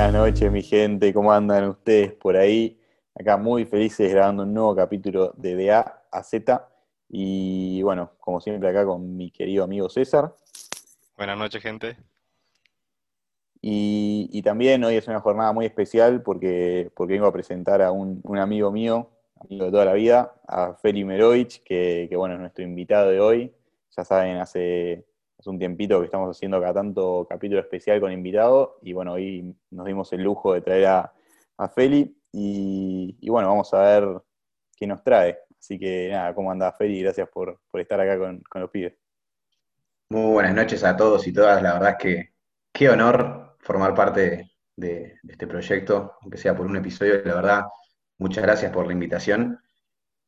Buenas noches, mi gente. ¿Cómo andan ustedes por ahí? Acá muy felices grabando un nuevo capítulo de De A a Z. Y bueno, como siempre acá con mi querido amigo César. Buenas noches, gente. Y, y también hoy es una jornada muy especial porque, porque vengo a presentar a un, un amigo mío, amigo de toda la vida, a Feli Merovich, que, que bueno, es nuestro invitado de hoy. Ya saben, hace, hace un tiempito que estamos haciendo acá tanto capítulo especial con invitado. Y bueno, hoy nos dimos el lujo de traer a, a Feli. Y, bueno, vamos a ver qué nos trae. Así que nada, ¿cómo anda Feli? Gracias por, por estar acá con, con los pibes. Muy buenas noches a todos y todas. La verdad es que qué honor formar parte de, de este proyecto, aunque sea por un episodio. La verdad, muchas gracias por la invitación.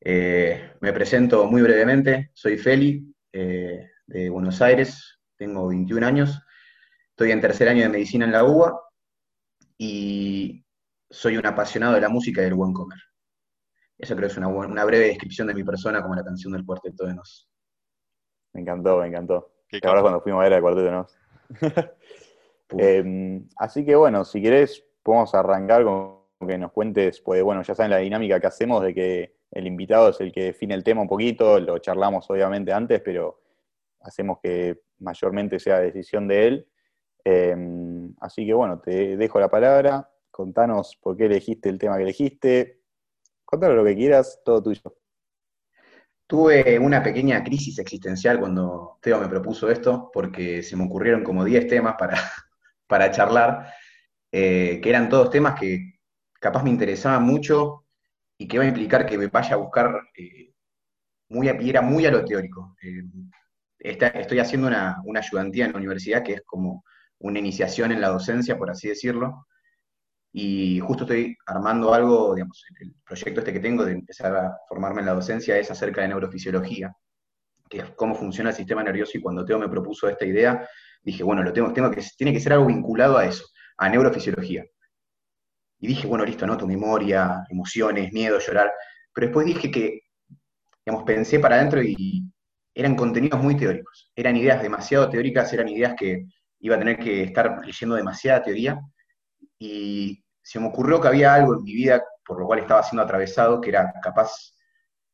Eh, me presento muy brevemente. Soy Feli, eh, de Buenos Aires. Tengo 21 años. Estoy en tercer año de medicina en la UBA y soy un apasionado de la música y del buen comer. Eso creo que es una, una breve descripción de mi persona como la canción del Cuarteto de Nos. Me encantó, me encantó. Ahora cuando fuimos a ver al cuarteto, ¿no? Puf. Eh, así que bueno, si querés, podemos arrancar con que nos cuentes, pues bueno, ya saben la dinámica que hacemos de que el invitado es el que define el tema un poquito, lo charlamos obviamente antes, pero hacemos que mayormente sea decisión de él. Eh, así que bueno, te dejo la palabra, contanos por qué elegiste el tema que elegiste, contanos lo que quieras, todo tuyo. Tuve una pequeña crisis existencial cuando Teo me propuso esto, porque se me ocurrieron como 10 temas para, para charlar, eh, que eran todos temas que capaz me interesaban mucho y que iba a implicar que me vaya a buscar, eh, muy era muy a lo teórico. Eh, estoy haciendo una, una ayudantía en la universidad que es como una iniciación en la docencia, por así decirlo, y justo estoy armando algo, digamos, el proyecto este que tengo de empezar a formarme en la docencia es acerca de neurofisiología, que es cómo funciona el sistema nervioso, y cuando Teo me propuso esta idea, dije, bueno, lo tengo, tengo que, tiene que ser algo vinculado a eso, a neurofisiología. Y dije, bueno, listo, anoto memoria, emociones, miedo, llorar, pero después dije que, digamos, pensé para adentro y eran contenidos muy teóricos, eran ideas demasiado teóricas, eran ideas que iba a tener que estar leyendo demasiada teoría, y se me ocurrió que había algo en mi vida por lo cual estaba siendo atravesado que era capaz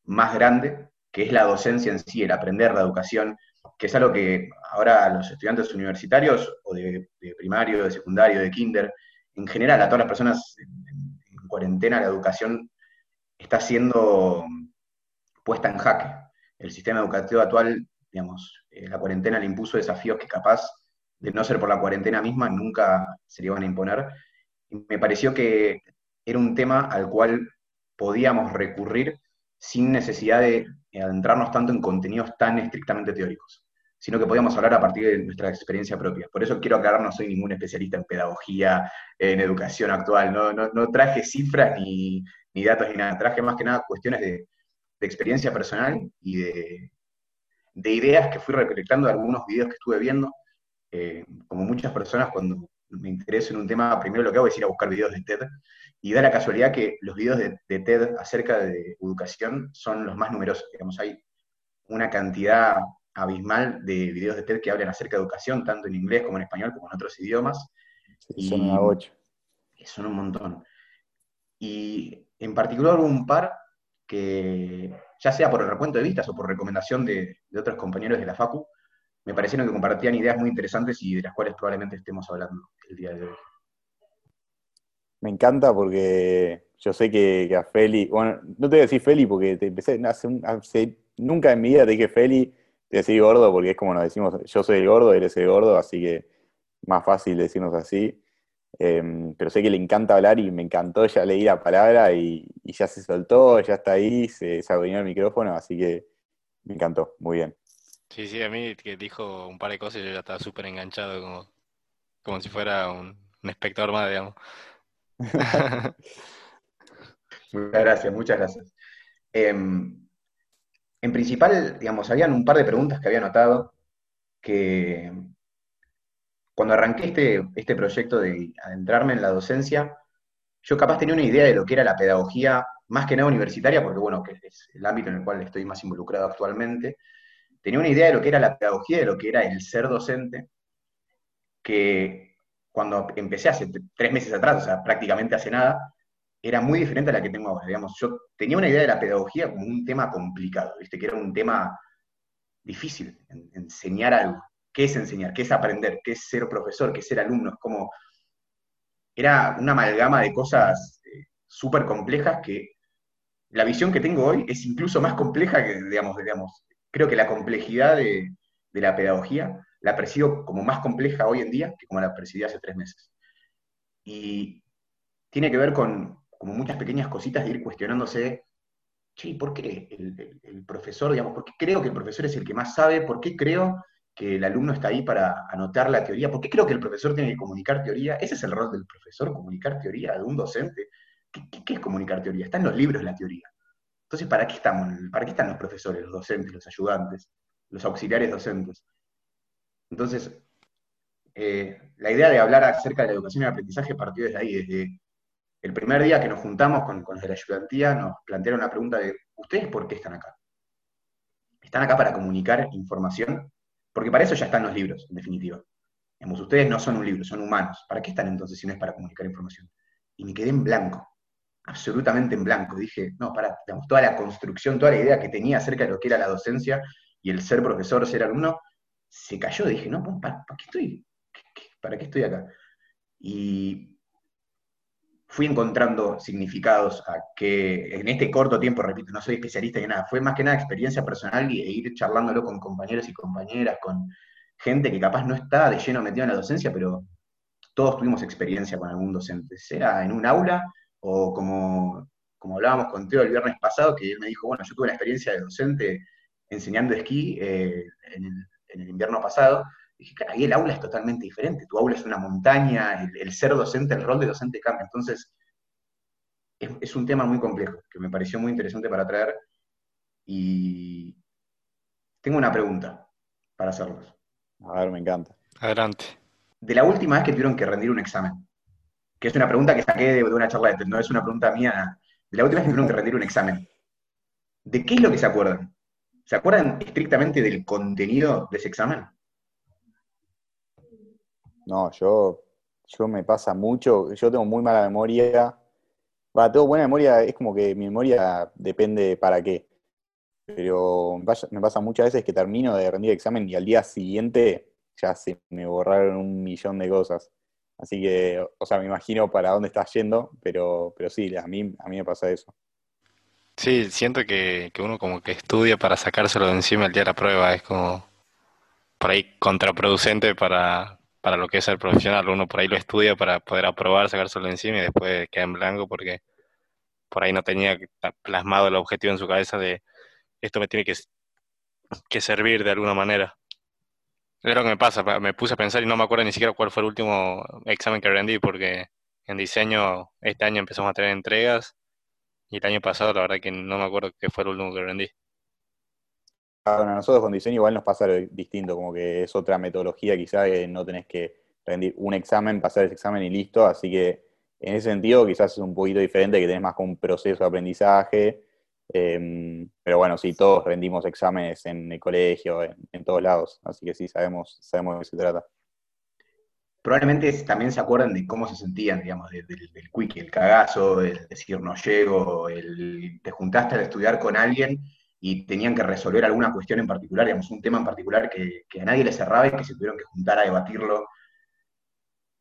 más grande, que es la docencia en sí, el aprender la educación, que es algo que ahora los estudiantes universitarios, o de, primario, de secundario, de kinder, en general a todas las personas en cuarentena, la educación está siendo puesta en jaque. El sistema educativo actual, digamos, eh, la cuarentena le impuso desafíos que capaz de no ser por la cuarentena misma nunca se le iban a imponer. Y me pareció que era un tema al cual podíamos recurrir sin necesidad de adentrarnos tanto en contenidos tan estrictamente teóricos, sino que podíamos hablar a partir de nuestra experiencia propia. Por eso quiero aclarar, no soy ningún especialista en pedagogía, en educación actual, no, no, no traje cifras ni, ni datos ni nada, traje más que nada cuestiones de, de experiencia personal y de, de ideas que fui recolectando de algunos videos que estuve viendo. Eh, como muchas personas, cuando me intereso en un tema, primero lo que hago es ir a buscar videos de TED, y da la casualidad que los videos de, de TED acerca de educación son los más numerosos. Digamos, hay una cantidad abismal de videos de TED que hablan acerca de educación, tanto en inglés como en español, como en otros idiomas, Sí, son Y- bocha. que son un montón. Y en particular un par que, ya sea por el recuento de vistas o por recomendación de, otros compañeros de la Facu, me parecieron que compartían ideas muy interesantes y de las cuales probablemente estemos hablando el día de hoy. Me encanta porque yo sé que, a Feli, bueno, no te voy a decir Feli porque te empecé, hace, hace- nunca en mi vida te dije Feli, te decir gordo porque es como nos decimos, yo soy el gordo, eres el gordo, así que más fácil decirnos así. Eh, pero sé que le encanta hablar y me encantó, ya leí la palabra y, y ya se soltó, ya está ahí, se, se adueñó el micrófono, así que me encantó, muy bien. Sí, sí, a mí que dijo un par de cosas y yo ya estaba súper enganchado, como, como si fuera un, un espectador más, digamos. Muchas gracias, muchas gracias. Em, en principal, digamos, habían un par de preguntas que había notado que cuando arranqué este, este proyecto de adentrarme en la docencia, yo capaz tenía una idea de lo que era la pedagogía, más que nada universitaria, porque bueno, que es el ámbito en el cual estoy más involucrado actualmente, tenía una idea de lo que era la pedagogía, de lo que era el ser docente, que cuando empecé hace tres meses atrás, o sea, prácticamente hace nada, era muy diferente a la que tengo ahora. Digamos, yo tenía una idea de la pedagogía como un tema complicado, ¿viste? que era un tema difícil, enseñar algo. ¿Qué es enseñar? ¿Qué es aprender? ¿Qué es ser profesor? ¿Qué es ser alumno? Es como, era una amalgama de cosas eh, súper complejas que la visión que tengo hoy es incluso más compleja que, digamos, digamos creo que la complejidad de, la pedagogía la percibo como más compleja hoy en día que como la percibí hace tres meses. Y tiene que ver con como muchas pequeñas cositas de ir cuestionándose, che, ¿por qué el, profesor, digamos, por qué creo que el profesor es el que más sabe? ¿Por qué creo que el alumno está ahí para anotar la teoría? ¿Por qué creo que el profesor tiene que comunicar teoría? Ese es el rol del profesor, comunicar teoría, de un docente. ¿Qué, es comunicar teoría? Está en los libros la teoría. Entonces, ¿para qué estamos? ¿Para qué están los profesores, los docentes, los ayudantes, los auxiliares docentes? Entonces, eh, la idea de hablar acerca de la educación y el aprendizaje partió desde ahí, desde el primer día que nos juntamos con, los de la ayudantía, nos plantearon la pregunta de, ¿ustedes por qué están acá? ¿Están acá para comunicar información? Porque para eso ya están los libros, en definitiva. Digamos, ustedes no son un libro, son humanos. ¿Para qué están entonces si no es para comunicar información? Y me quedé en blanco, absolutamente en blanco. Dije, no, para, toda la construcción, toda la idea que tenía acerca de lo que era la docencia y el ser profesor, ser alumno, se cayó. Dije, no, ¿para, qué estoy? ¿Para qué estoy acá? Y fui encontrando significados a que en este corto tiempo, repito, no soy especialista en nada, fue más que nada experiencia personal y, e ir charlándolo con compañeros y compañeras, con gente que capaz no está de lleno metido en la docencia, pero todos tuvimos experiencia con algún docente, sea en un aula o como, como hablábamos con Teo el viernes pasado, que él me dijo, bueno, yo tuve la experiencia de docente enseñando esquí eh, en, el, invierno pasado, dije, claro, ahí el aula es totalmente diferente. Tu aula es una montaña, el, ser docente, el rol de docente cambia. Entonces, es, un tema muy complejo, que me pareció muy interesante para traer. Y tengo una pregunta para hacerlos. A ver, me encanta. Adelante. De la última vez que tuvieron que rendir un examen, que es una pregunta que saqué de, una charla de no es una pregunta mía, de la última vez que tuvieron que rendir un examen, ¿de qué es lo que se acuerdan? ¿Se acuerdan estrictamente del contenido de ese examen? No, yo, yo me pasa mucho, yo tengo muy mala memoria. Va, tengo buena memoria, es como que mi memoria depende para qué. Pero me pasa muchas veces que termino de rendir examen y al día siguiente ya se me borraron un millón de cosas. Así que, o sea, me imagino para dónde estás yendo, pero, pero sí, a mí, a mí me pasa eso. Sí, siento que, que uno como que estudia para sacárselo de encima el día de la prueba, es como por ahí contraproducente para, para lo que es el profesional. Uno por ahí lo estudia para poder aprobar, sacárselo encima y después queda en blanco porque por ahí no tenía plasmado el objetivo en su cabeza de esto me tiene que, que servir de alguna manera. Es lo que me pasa, me puse a pensar y no me acuerdo ni siquiera cuál fue el último examen que rendí porque en diseño este año empezamos a tener entregas y el año pasado la verdad que no me acuerdo qué fue el último que rendí. Bueno, a nosotros con diseño igual nos pasa distinto, como que es otra metodología quizá que no tenés que rendir un examen, pasar ese examen y listo, así que en ese sentido quizás es un poquito diferente, que tenés más como un proceso de aprendizaje, em, pero bueno, sí, todos rendimos exámenes en el colegio, en, todos lados, así que sí, sabemos, sabemos de qué se trata. Probablemente también se acuerdan de cómo se sentían, digamos, del, del quick, el cagazo, el decir no llego, el te juntaste a estudiar con alguien y tenían que resolver alguna cuestión en particular, digamos, un tema en particular que, a nadie le cerraba y que se tuvieron que juntar a debatirlo.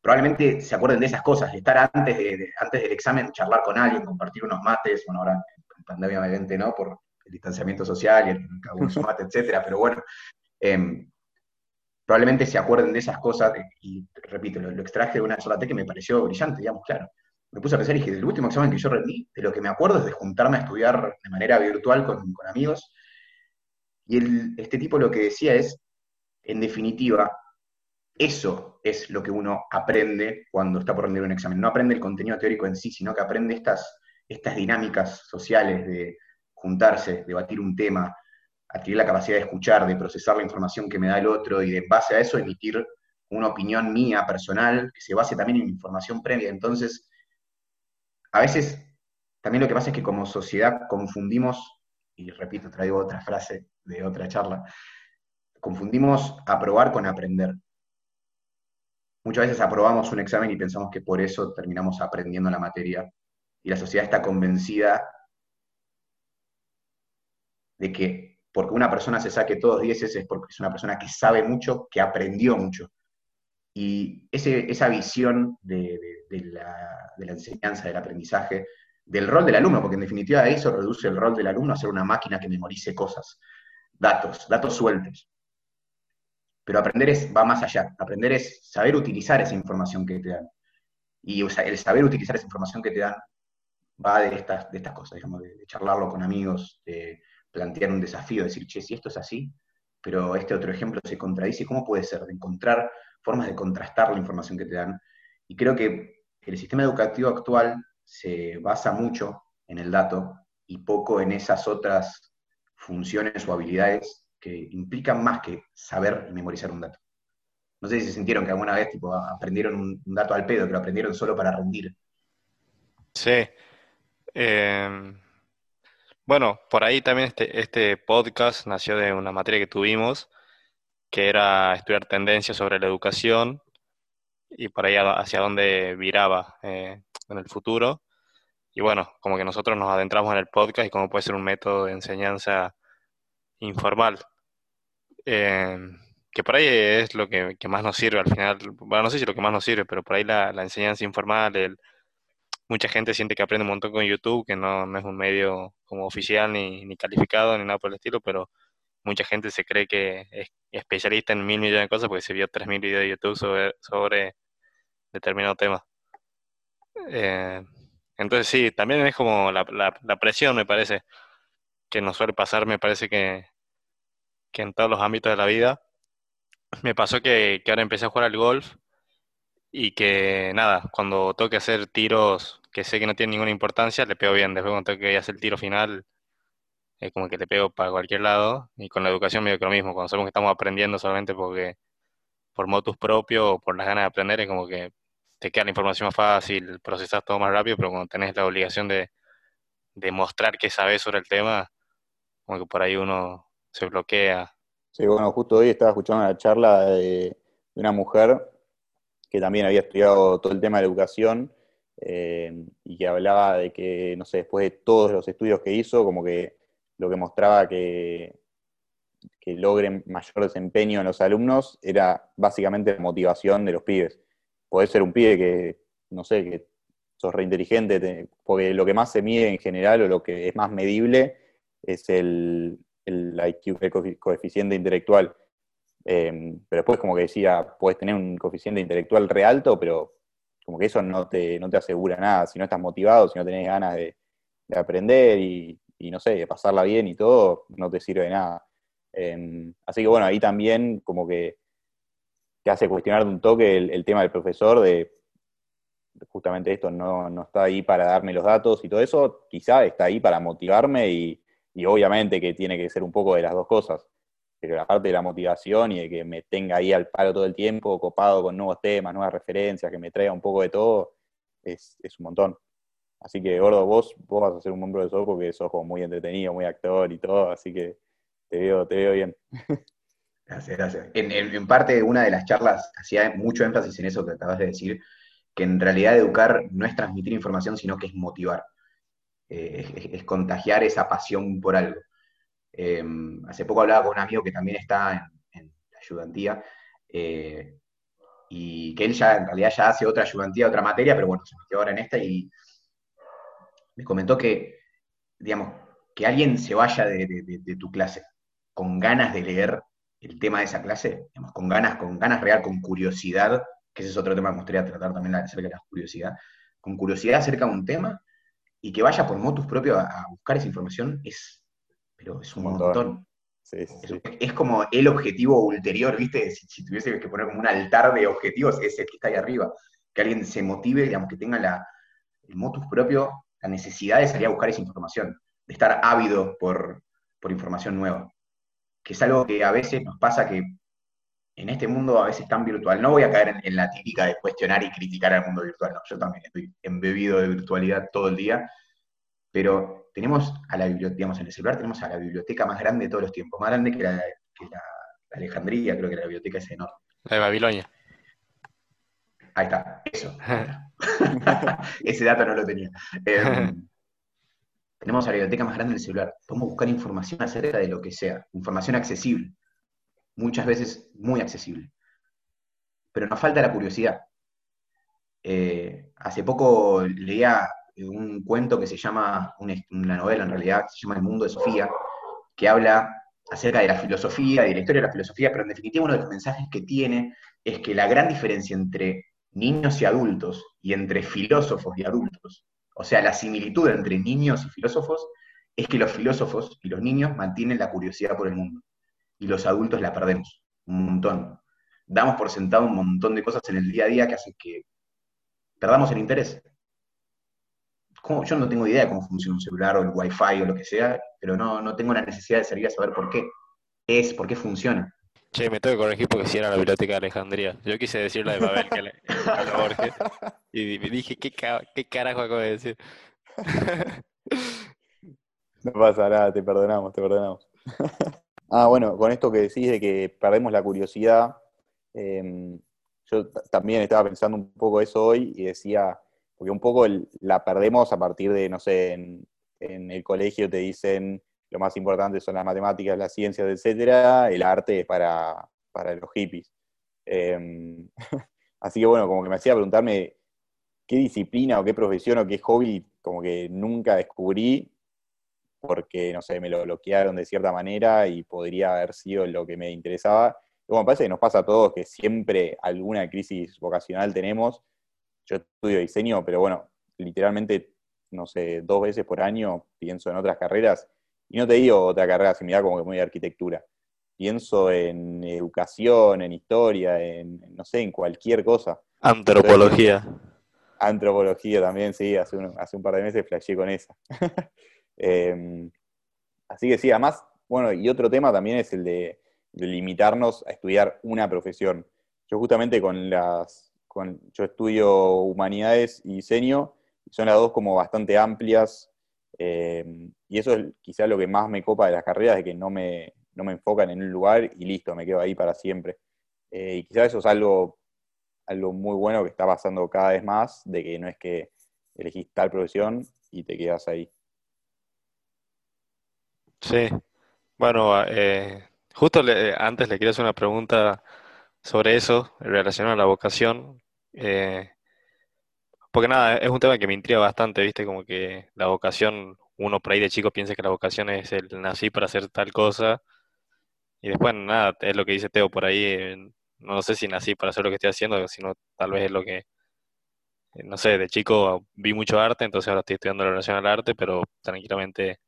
Probablemente se acuerden de esas cosas, estar antes, de, antes del examen, charlar con alguien, compartir unos mates, bueno, ahora en pandemia obviamente no, por el distanciamiento social el, cada su mate, etcétera, pero bueno, em, probablemente se acuerden de esas cosas, y repito, lo, extraje de una charla que me pareció brillante, digamos, claro me puse a pensar y dije, del último examen que yo rendí, de lo que me acuerdo es de juntarme a estudiar de manera virtual con, amigos. Y este tipo lo que decía es, en definitiva, eso es lo que uno aprende cuando está por rendir un examen. No aprende el contenido teórico en sí, sino que aprende estas, estas dinámicas sociales de juntarse, debatir un tema, adquirir la capacidad de escuchar, de procesar la información que me da el otro y de base a eso emitir una opinión mía personal que se base también en información previa. Entonces, a veces también lo que pasa es que como sociedad confundimos, y repito, traigo otra frase de otra charla, confundimos aprobar con aprender. muchas veces aprobamos un examen y pensamos que por eso terminamos aprendiendo la materia. Y la sociedad está convencida de que porque una persona se saque todos 10 es porque es una persona que sabe mucho, que aprendió mucho. Y esa visión de, la, de, enseñanza, del aprendizaje, del rol del alumno, porque en definitiva eso reduce el rol del alumno a ser una máquina que memorice cosas, datos, datos sueltos. Pero aprender es, va más allá. Aprender es saber utilizar esa información que te dan. Y el saber utilizar esa información que te dan va de estas, de estas cosas, digamos, de, charlarlo con amigos, de plantear un desafío, decir, che, si esto es así, pero este otro ejemplo se contradice, ¿cómo puede ser? De encontrar formas de contrastar la información que te dan. Y creo que el sistema educativo actual se basa mucho en el dato y poco en esas otras funciones o habilidades que implican más que saber y memorizar un dato. No sé si se sintieron que alguna vez aprendieron un, dato al pedo, pero aprendieron solo para rendir. Sí. Em, bueno, por ahí también este, este podcast nació de una materia que tuvimos, que era estudiar tendencias sobre la educación y por ahí hacia dónde viraba eh, en el futuro. Y bueno, como que nosotros nos adentramos en el podcast y cómo puede ser un método de enseñanza informal. Eh, que por ahí es lo que, más nos sirve al final. Bueno, no sé si lo que más nos sirve, pero por ahí la, enseñanza informal, el, mucha gente siente que aprende un montón con YouTube, que no, es un medio como oficial ni, ni, calificado ni nada por el estilo, pero mucha gente se cree que es especialista en mil millones de cosas porque se vio tres mil videos de YouTube sobre, sobre determinado tema. Eh, entonces sí, también es como la, la presión, me parece que nos suele pasar, me parece que, que en todos los ámbitos de la vida. Me pasó que, ahora empecé a jugar al golf y que nada, cuando tengo que hacer tiros que sé que no tienen ninguna importancia, le pego bien. Después cuando tengo que hacer el tiro final, es como que le pego para cualquier lado. Y con la educación medio que lo mismo, cuando sabemos que estamos aprendiendo solamente porque por motus propio o por las ganas de aprender, es como que te queda la información más fácil, procesas todo más rápido, pero cuando tenés la obligación de, de mostrar que sabes sobre el tema, como que por ahí uno se bloquea. Sí, bueno, justo hoy estaba escuchando una charla de, una mujer que también había estudiado todo el tema de la educación eh, y que hablaba de que, no sé, después de todos los estudios que hizo, como que lo que mostraba que, logren mayor desempeño en los alumnos era básicamente la motivación de los pibes. Podés ser un pibe que, no sé, que sos reinteligente, porque lo que más se mide en general o lo que es más medible es el, IQ, coeficiente intelectual. Em, pero después como que decía, puedes tener un coeficiente intelectual re alto, pero como que eso no te, no te asegura nada. Si no estás motivado, si no tenés ganas de, aprender y, no sé, de pasarla bien y todo, no te sirve de nada. Em, así que bueno, ahí también como que te hace cuestionar un toque el, tema del profesor de justamente esto, no, no, está ahí para darme los datos y todo eso, quizá está ahí para motivarme y, y obviamente que tiene que ser un poco de las dos cosas, pero la parte de la motivación y de que me tenga ahí al palo todo el tiempo, copado con nuevos temas, nuevas referencias, que me traiga un poco de todo, es, un montón. Así que, Gordo, vos, vos vas a ser un de profesor porque sos como muy entretenido, muy actor y todo, así que te veo, te veo bien. Gracias, gracias. En, en, parte, una de las charlas hacía mucho énfasis en eso que acabas de decir, que en realidad educar no es transmitir información, sino que es motivar. Eh, es, contagiar esa pasión por algo. Em, hace poco hablaba con un amigo que también está en, la ayudantía, eh, y que él ya en realidad ya hace otra ayudantía, otra materia, pero bueno, se metió ahora en esta y me comentó que, digamos, que alguien se vaya de, tu clase con ganas de leer el tema de esa clase, con ganas, con ganas real, con curiosidad, que ese es otro tema que me gustaría tratar también acerca de la curiosidad, con curiosidad acerca de un tema, y que vaya por motus propio a, buscar esa información es, pero es un montón. Es, como el objetivo ulterior, ¿viste? Si, tuviese que poner como un altar de objetivos, es el que está ahí arriba. Que alguien se motive, digamos, que tenga la, el motus propio, la necesidad de salir a buscar esa información, de estar ávido por, por información nueva. Que es algo que a veces nos pasa que en este mundo a veces tan virtual, no voy a caer en, la típica de cuestionar y criticar al mundo virtual, no, yo también estoy embebido de virtualidad todo el día, pero tenemos a la biblioteca, digamos, en el celular tenemos a la biblioteca más grande de todos los tiempos, más grande que la, Alejandría, creo que la biblioteca es enorme. La de Babilonia. Ahí está, eso. Ese dato no lo tenía. Em, tenemos la biblioteca más grande del celular. Podemos buscar información acerca de lo que sea. Información accesible. Muchas veces muy accesible. Pero nos falta la curiosidad. Eh, hace poco leía un cuento que se llama, una novela en realidad, se llama El mundo de Sofía, que habla acerca de la filosofía, de la historia de la filosofía, pero en definitiva uno de los mensajes que tiene es que la gran diferencia entre niños y adultos y entre filósofos y adultos, o sea, la similitud entre niños y filósofos, es que los filósofos y los niños mantienen la curiosidad por el mundo y los adultos la perdemos un montón. Damos por sentado un montón de cosas en el día a día que hacen que perdamos el interés. Yo no tengo idea de cómo funciona un celular o el wifi o lo que sea, pero no, no tengo la necesidad de salir a saber por qué es, por qué funciona. Che, me tengo que corregir porque si era la biblioteca de Alejandría. Yo quise decir la de Babel que le Borges. Y me dije, ¿qué, ¿qué carajo acabo de decir? No pasa nada, te perdonamos, te perdonamos. Ah, bueno, con esto que decís de que perdemos la curiosidad, em, yo también estaba pensando un poco eso hoy y decía, porque un poco la perdemos a partir de, no sé, en, el colegio te dicen lo más importante son las matemáticas, las ciencias, etcétera, el arte es para, los hippies. Em, así que bueno, como que me hacía preguntarme qué disciplina o qué profesión o qué hobby como que nunca descubrí porque, no sé, me lo bloquearon de cierta manera y podría haber sido lo que me interesaba. Y bueno, me parece que nos pasa a todos que siempre alguna crisis vocacional tenemos yo estudio diseño, pero bueno, literalmente, no sé, dos veces por año pienso en otras carreras, y no te digo otra carrera similar como que muy de arquitectura, pienso en educación, en historia, en, no sé, en cualquier cosa. Antropología. Antropología también, sí, hace un, hace un par de meses flasheé con esa. Em, así que sí, además, bueno, y otro tema también es el de limitarnos a estudiar una profesión. Yo justamente con las, yo estudio humanidades y diseño, son las dos como bastante amplias, eh, y eso es quizás lo que más me copa de las carreras, de que no me, no me enfocan en un lugar y listo, me quedo ahí para siempre. Eh, y quizás eso es algo, algo muy bueno que está pasando cada vez más, de que no es que elegís tal profesión y te quedas ahí. Sí, bueno, eh, justo antes le quería hacer una pregunta sobre eso, relacionado a la vocación, eh, porque nada, es un tema que me intriga bastante, ¿viste? Como que la vocación, uno por ahí de chico piensa que la vocación es el nací para hacer tal cosa, y después nada, es lo que dice Teo por ahí, eh, no sé si nací para hacer lo que estoy haciendo, sino tal vez es lo que, eh, no sé, de chico vi mucho arte, entonces ahora estoy estudiando la relación al arte, pero tranquilamente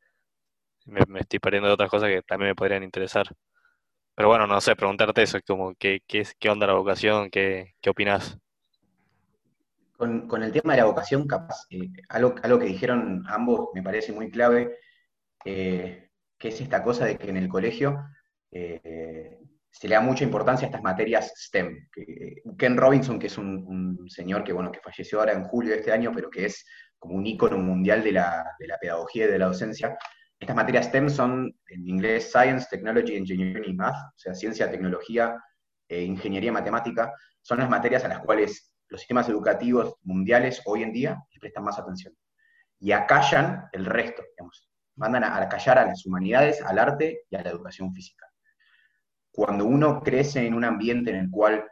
me, estoy perdiendo de otras cosas que también me podrían interesar. Pero bueno, no sé, preguntarte eso, como qué, qué, qué onda la vocación, qué, qué opinas. Con, el tema de la vocación, capaz, eh, algo, que dijeron ambos me parece muy clave, eh, que es esta cosa de que en el colegio eh, se le da mucha importancia a estas materias STEM. Ken Robinson, que es un, señor que, bueno, que falleció ahora en julio de este año, pero que es como un ícono mundial de la, pedagogía y de la docencia, estas materias STEM son en inglés Science, Technology, Engineering y Math, o sea, ciencia, tecnología, e ingeniería matemática, son las materias a las cuales los sistemas educativos mundiales hoy en día prestan más atención. Y acallan el resto, digamos. Mandan a, acallar a las humanidades, al arte y a la educación física. Cuando uno crece en un ambiente en el cual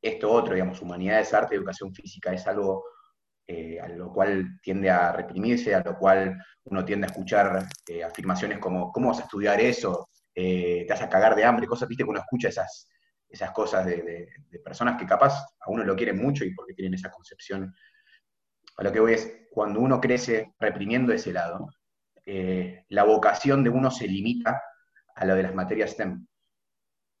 esto otro, digamos, humanidades, arte, educación física, es algo eh, a lo cual tiende a reprimirse, a lo cual uno tiende a escuchar eh, afirmaciones como, ¿cómo vas a estudiar eso? Eh, te vas a cagar de hambre, cosas, viste, que uno escucha esas, esas cosas de, personas que capaz a uno lo quieren mucho y porque tienen esa concepción. A lo que voy es, cuando uno crece reprimiendo ese lado, eh, la vocación de uno se limita a lo de las materias STEM.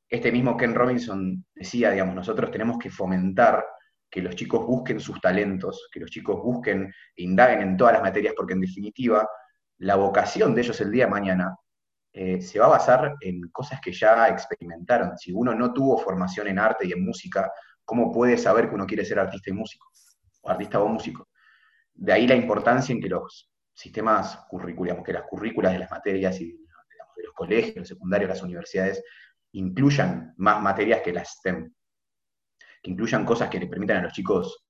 Este mismo Ken Robinson decía, digamos, nosotros tenemos que fomentar que los chicos busquen sus talentos, que los chicos busquen e indaguen en todas las materias, porque en definitiva, la vocación de ellos el día de mañana eh, se va a basar en cosas que ya experimentaron. Si uno no tuvo formación en arte y en música, ¿cómo puede saber que uno quiere ser artista y músico? O artista o músico. De ahí la importancia en que los sistemas curriculares, que las currículas de las materias y de los colegios, los secundarios, las universidades, incluyan más materias que las STEM. que incluyan cosas que le permitan a los chicos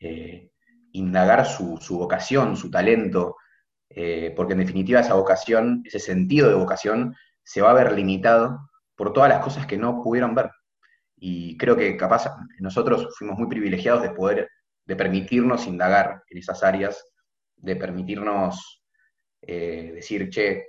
eh, indagar su, vocación, su talento, eh, porque en definitiva esa vocación, ese sentido de vocación, se va a ver limitado por todas las cosas que no pudieron ver. Y creo que capaz nosotros fuimos muy privilegiados de poder, de permitirnos indagar en esas áreas, de permitirnos eh, decir, che,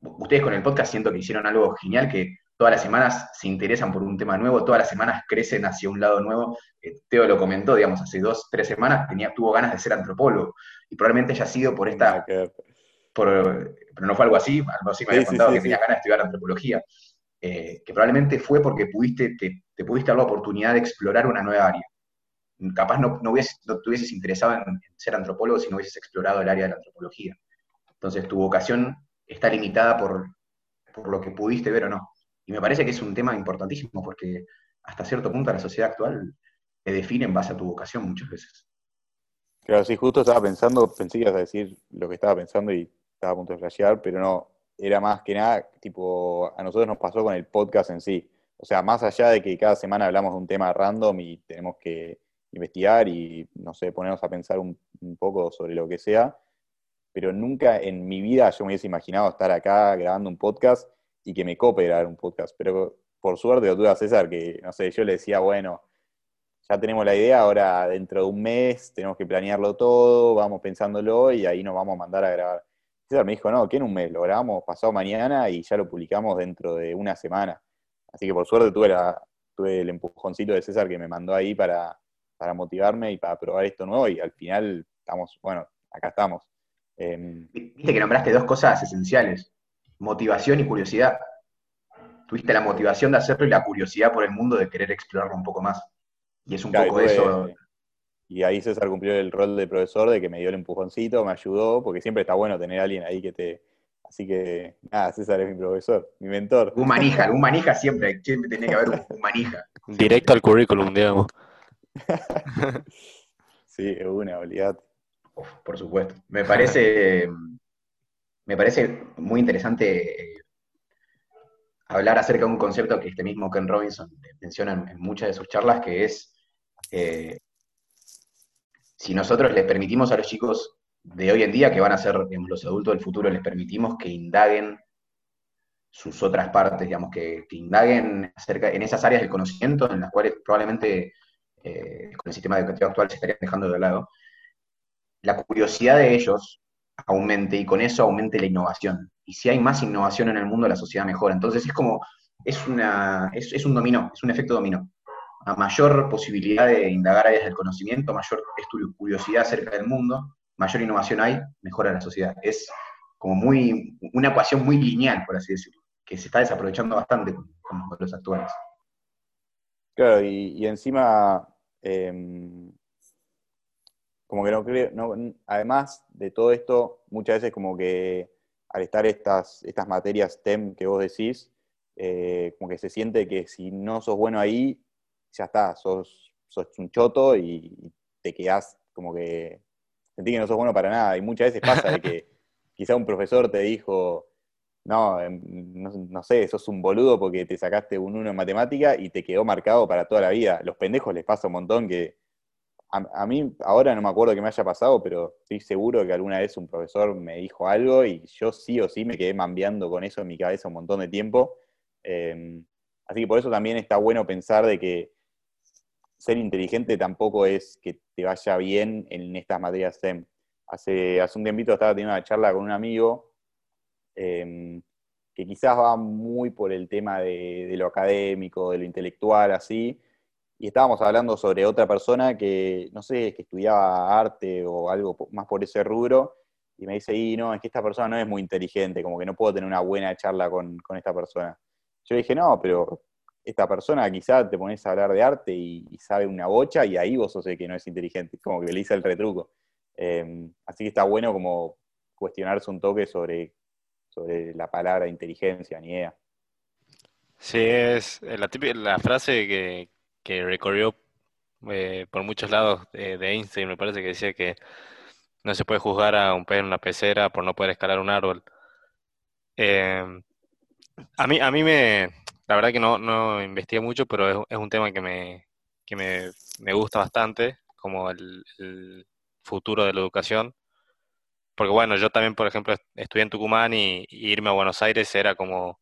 ustedes con el podcast siento que hicieron algo genial, que todas las semanas se interesan por un tema nuevo, todas las semanas crecen hacia un lado nuevo. Eh, Teo lo comentó, digamos, hace dos, tres semanas tenía, tuvo ganas de ser antropólogo y probablemente haya sido por esta... Por, pero no fue algo así, algo así me había contado que tenías ganas de estudiar antropología, eh, que probablemente fue porque pudiste, te, pudiste dar la oportunidad de explorar una nueva área. Capaz no, no, no te hubieses interesado en, ser antropólogo si no hubieses explorado el área de la antropología. Entonces tu vocación está limitada por, por lo que pudiste ver o no. Y me parece que es un tema importantísimo porque hasta cierto punto la sociedad actual te define en base a tu vocación muchas veces. Claro, sí, justo estaba pensando, pensé que ibas a decir lo que estaba pensando y estaba a punto de flashear, pero no, era más que nada, tipo, a nosotros nos pasó con el podcast en sí. O sea, más allá de que cada semana hablamos de un tema random y tenemos que investigar y, no sé, ponernos a pensar un, un poco sobre lo que sea, pero nunca en mi vida yo me hubiese imaginado estar acá grabando un podcast y que me cope grabar un podcast. Pero por suerte lo tuve a César, que no sé, yo le decía, bueno, ya tenemos la idea, ahora dentro de un mes tenemos que planearlo todo, vamos pensándolo y ahí nos vamos a mandar a grabar. César me dijo, no, que en un mes, lo grabamos pasado mañana y ya lo publicamos dentro de una semana. Así que por suerte tuve, el empujoncito de César que me mandó ahí para, para motivarme y para probar esto nuevo y al final estamos, bueno, acá estamos. Em, Viste que nombraste dos cosas esenciales motivación y curiosidad. Tuviste la motivación de hacerlo y la curiosidad por el mundo de querer explorarlo un poco más. Y es un poco eso. Y ahí César cumplió el rol de profesor, de que me dio el empujoncito, me ayudó, porque siempre está bueno tener a alguien ahí que te. Así que, nada, César es mi profesor, mi mentor. Un manija, un manija siempre, siempre tiene que haber un, manija. Directo al currículum, digamos. sí, es una, habilidad. por supuesto. Me parece me parece muy interesante eh, hablar acerca de un concepto que este mismo Ken Robinson menciona en, muchas de sus charlas, que es eh, si nosotros les permitimos a los chicos de hoy en día, que van a ser los adultos del futuro, les permitimos que indaguen sus otras partes, digamos, que, indaguen acerca en esas áreas del conocimiento en las cuales probablemente eh, con el sistema educativo actual se estarían dejando de lado, la curiosidad de ellos aumente y con eso aumente la innovación. Y si hay más innovación en el mundo, la sociedad mejora. Entonces es como, es, una, es, un dominó, es un efecto dominó. A mayor posibilidad de indagar áreas del conocimiento, mayor curiosidad acerca del mundo, mayor innovación hay, mejora la sociedad. Es como muy, una ecuación muy lineal, por así decirlo, que se está desaprovechando bastante con, los actuales. Claro, y, encima, em, como que no creo, además de todo esto, muchas veces como que al estar estas, estas materias STEM que vos decís, eh, como que se siente que si no sos bueno ahí, ya está, sos, sos un choto y te quedás como que sentí que no sos bueno para nada. Y muchas veces pasa de que quizá un profesor te dijo, no, em, no, no, sé, sos un boludo porque te sacaste un 1 en matemática y te quedó marcado para toda la vida. Los pendejos les pasa un montón que a, mí ahora no me acuerdo que me haya pasado, pero estoy seguro que alguna vez un profesor me dijo algo y yo sí o sí me quedé mambeando con eso en mi cabeza un montón de tiempo. Em, así que por eso también está bueno pensar de que ser inteligente tampoco es que te vaya bien en estas materias STEM. Hace, hace un tiempito estaba teniendo una charla con un amigo em, que quizás va muy por el tema de, de, lo académico, de lo intelectual, así, y estábamos hablando sobre otra persona que, no sé, que estudiaba arte o algo más por ese rubro, y me dice, y no, es que esta persona no es muy inteligente, como que no puedo tener una buena charla con, esta persona. Yo dije, no, pero esta persona quizá te pones a hablar de arte y, sabe una bocha y ahí vos sos el que no es inteligente, como que le hice el retruco. Em, así que está bueno como cuestionarse un toque sobre, sobre la palabra inteligencia, ni idea. Sí, es la, la frase que, que recorrió eh, por muchos lados de, Einstein, me parece que decía que no se puede juzgar a un pez en una pecera por no poder escalar un árbol. Em, a mí, a mí me, la verdad que no, no investigué mucho, pero es, un tema que me, me, gusta bastante, como el, futuro de la educación. Porque bueno, yo también, por ejemplo, estudié en Tucumán y, irme a Buenos Aires era como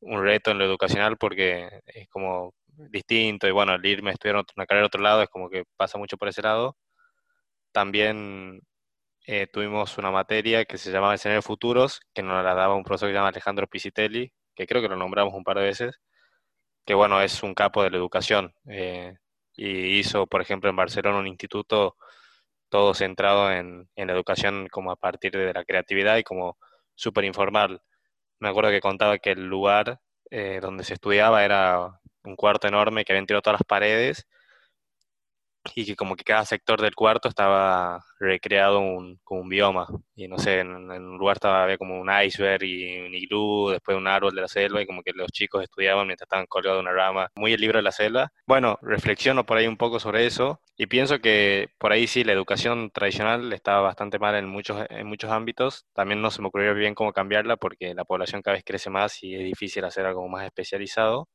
un reto en lo educacional porque es como distinto y bueno, el irme a estudiar una carrera a otro lado es como que pasa mucho por ese lado. También eh, tuvimos una materia que se llamaba Escenarios Futuros, que nos la daba un profesor que se llama Alejandro Pisitelli, que creo que lo nombramos un par de veces, que bueno, es un capo de la educación. Eh, y hizo, por ejemplo, en Barcelona un instituto todo centrado en, en la educación como a partir de la creatividad y como súper informal. Me acuerdo que contaba que el lugar eh, donde se estudiaba era un cuarto enorme que habían tirado todas las paredes y que como que cada sector del cuarto estaba recreado un, como un bioma. Y no sé, en, un lugar estaba, había como un iceberg y un iglú, después un árbol de la selva, y como que los chicos estudiaban mientras estaban colgados de una rama. Muy el libro de la selva. Bueno, reflexiono por ahí un poco sobre eso y pienso que por ahí sí, la educación tradicional estaba bastante mal en muchos, en muchos ámbitos. También no se me ocurrió bien cómo cambiarla porque la población cada vez crece más y es difícil hacer algo más especializado.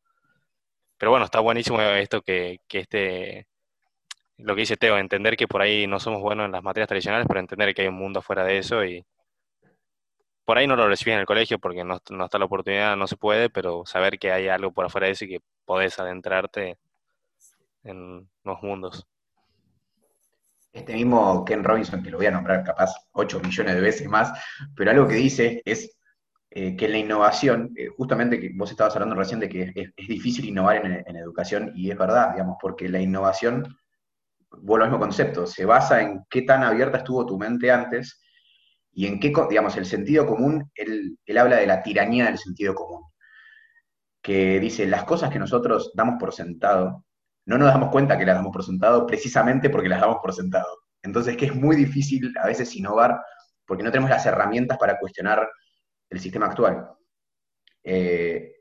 Pero bueno, está buenísimo esto que, que este lo que dice Teo, entender que por ahí no somos buenos en las materias tradicionales, pero entender que hay un mundo fuera de eso y por ahí no lo recibí en el colegio porque no, está la oportunidad, no se puede, pero saber que hay algo por afuera de eso y que podés adentrarte en los mundos. Este mismo Ken Robinson, que lo voy a nombrar capaz 8 millones de veces más, pero algo que dice es eh, que la innovación, eh, justamente que vos estabas hablando recién de que es, difícil innovar en, educación, y es verdad, digamos, porque la innovación vuelvo al mismo concepto, se basa en qué tan abierta estuvo tu mente antes y en qué, digamos, el sentido común, él, habla de la tiranía del sentido común, que dice, las cosas que nosotros damos por sentado, no nos damos cuenta que las damos por sentado precisamente porque las damos por sentado. Entonces, que es muy difícil a veces innovar porque no tenemos las herramientas para cuestionar el sistema actual. Eh,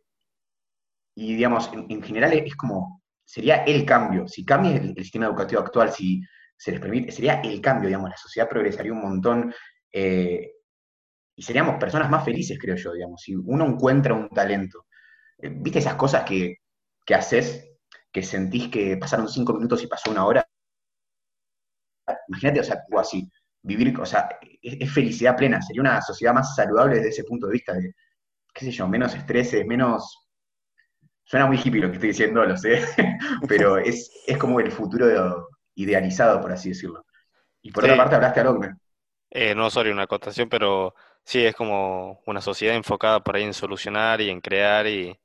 y digamos, en, general es como sería el cambio. Si cambia el, sistema educativo actual, si se les permite, sería el cambio, digamos, la sociedad progresaría un montón eh, y seríamos personas más felices, creo yo, digamos, si uno encuentra un talento. Eh, ¿Viste esas cosas que, que haces, que sentís que pasaron cinco minutos y pasó una hora? Imagínate, o sea, algo así, vivir, o sea, es, felicidad plena, sería una sociedad más saludable desde ese punto de vista, de, qué sé yo, menos estrés, menos Suena muy hippie lo que estoy diciendo, lo sé, pero es, es como el futuro idealizado, por así decirlo. Y por otra parte hablaste a Logme. Eh, no, sorry, una acotación, pero sí, es como una sociedad enfocada por ahí en solucionar y en crear y,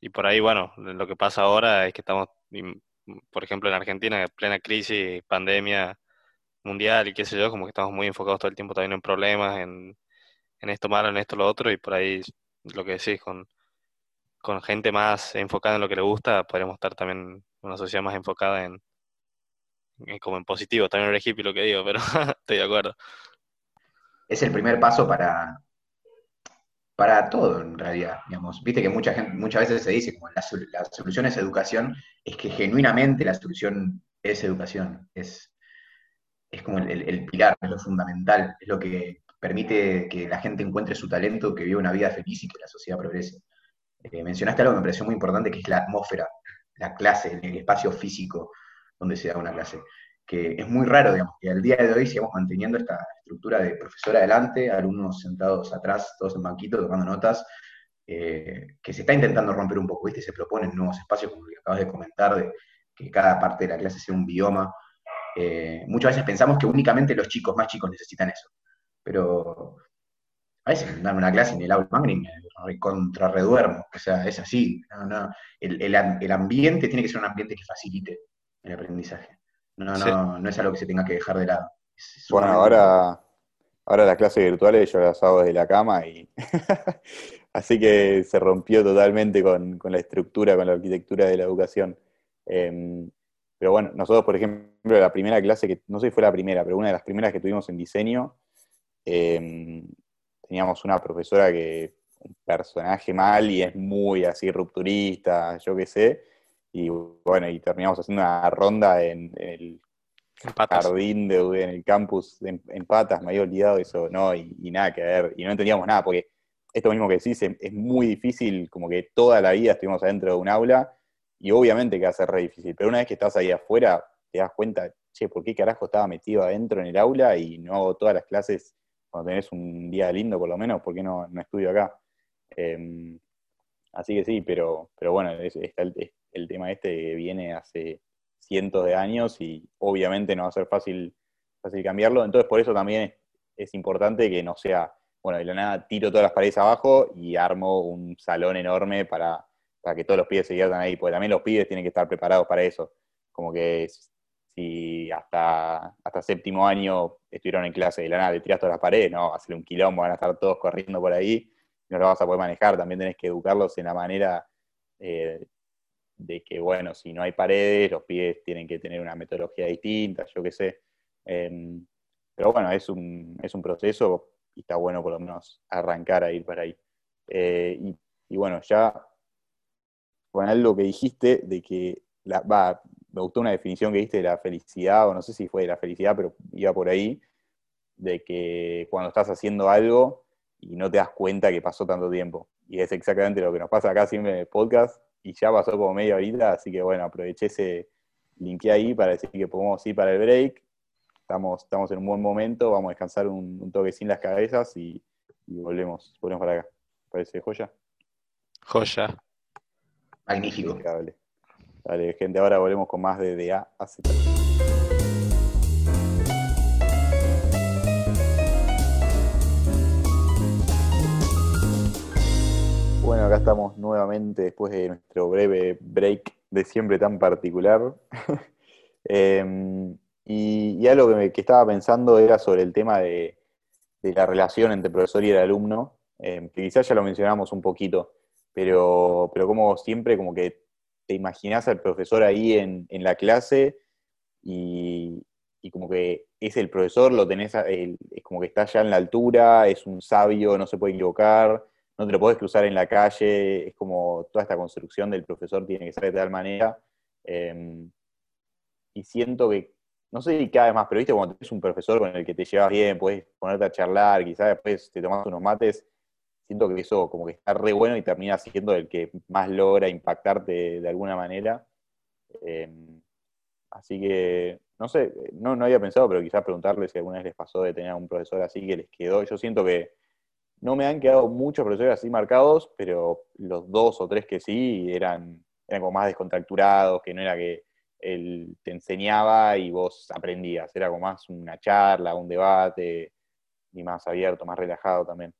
y por ahí, bueno, lo que pasa ahora es que estamos, por ejemplo, en Argentina, en plena crisis, pandemia mundial y qué sé yo, como que estamos muy enfocados todo el tiempo también en problemas, en, en esto malo, en esto lo otro, y por ahí lo que decís, con con gente más enfocada en lo que le gusta, podríamos estar también en una sociedad más enfocada en, como en positivo, también es hippie lo que digo, pero estoy de acuerdo. Es el primer paso para, para todo en realidad, digamos. Viste que mucha gente, muchas veces se dice como la, solución es educación, es que genuinamente la solución es educación, es, es como el, el, pilar, es lo fundamental, es lo que permite que la gente encuentre su talento, que viva una vida feliz y que la sociedad progrese. Eh, mencionaste algo que me pareció muy importante, que es la atmósfera, la clase, el, espacio físico donde se da una clase. Que es muy raro, digamos, que al día de hoy sigamos manteniendo esta estructura de profesor adelante, alumnos sentados atrás, todos en banquito, tomando notas, eh, que se está intentando romper un poco, ¿viste? Se proponen nuevos espacios, como lo que acabas de comentar, de que cada parte de la clase sea un bioma. Eh, muchas veces pensamos que únicamente los chicos más chicos necesitan eso, pero a veces dan una clase en el aula magna y me contra reduermo. O sea, es así. El, ambiente tiene que ser un ambiente que facilite el aprendizaje. No, no, no es algo que se tenga que dejar de lado. bueno, ahora, ahora las clases virtuales yo las hago desde la cama y así que se rompió totalmente con, la estructura, con la arquitectura de la educación. Em, pero bueno, nosotros, por ejemplo, la primera clase que, no sé si fue la primera, pero una de las primeras que tuvimos en diseño, eh, teníamos una profesora que un personaje mal y es muy así rupturista, yo qué sé, y bueno, y terminamos haciendo una ronda en, el jardín de, en el campus en, Patas, me había olvidado eso, no, y, nada que ver, y no entendíamos nada, porque esto mismo que decís, es, muy difícil, como que toda la vida estuvimos adentro de un aula, y obviamente que va a ser re difícil, pero una vez que estás ahí afuera, te das cuenta, che, ¿por qué carajo estaba metido adentro en el aula y no hago todas las clases cuando tenés un día lindo por lo menos? ¿Por qué no, no estudio acá? Em, así que sí, pero, pero bueno, el, tema este viene hace cientos de años y obviamente no va a ser fácil, fácil cambiarlo, entonces por eso también es, es importante que no sea, bueno, de la nada tiro todas las paredes abajo y armo un salón enorme para, para que todos los pibes se diviertan ahí, porque también los pibes tienen que estar preparados para eso. Como que si hasta, hasta séptimo año estuvieron en clase de la nada, te tiras todas las paredes, no, va a ser un quilombo, van a estar todos corriendo por ahí, no lo vas a poder manejar, también tenés que educarlos en la manera eh, de que, bueno, si no hay paredes, los pibes tienen que tener una metodología distinta, yo qué sé. Em, pero bueno, es un, es un proceso y está bueno por lo menos arrancar a ir para ahí. Eh, y, y, bueno, ya con algo que dijiste de que la, va, me gustó una definición que diste de la felicidad, o no sé si fue de la felicidad, pero iba por ahí, de que cuando estás haciendo algo y no te das cuenta que pasó tanto tiempo. Y es exactamente lo que nos pasa acá siempre en el podcast, y ya pasó como media horita, así que bueno, aproveché ese link ahí para decir que podemos ir para el break. Estamos, estamos en un buen momento, vamos a descansar un, toque sin las cabezas y, volvemos, volvemos para acá. ¿Parece joya? Joya. Magnífico. Dale, gente, ahora volvemos con más de DA a Z. Bueno, acá estamos nuevamente después de nuestro breve break de siempre tan particular. Em, y, algo que, estaba pensando era sobre el tema de, la relación entre profesor y el alumno, em, que quizás ya lo mencionamos un poquito, pero, pero como siempre como que te imaginás al profesor ahí en, la clase y, como que es el profesor, lo tenés, es como que está ya en la altura, es un sabio, no se puede equivocar, no te lo podés cruzar en la calle, es como toda esta construcción del profesor tiene que ser de tal manera. Em, y siento que, no sé si cada vez más, pero viste, cuando tenés un profesor con el que te llevas bien, puedes ponerte a charlar, quizás después te tomas unos mates, siento que eso como que está re bueno y termina siendo el que más logra impactarte de, alguna manera. Em, así que, no sé, no, no había pensado, pero quizás preguntarle si alguna vez les pasó de tener a un profesor así que les quedó. Yo siento que no me han quedado muchos profesores así marcados, pero los dos o tres que sí eran, eran como más descontracturados, que no era que él te enseñaba y vos aprendías, era como más una charla, un debate, y más abierto, más relajado también.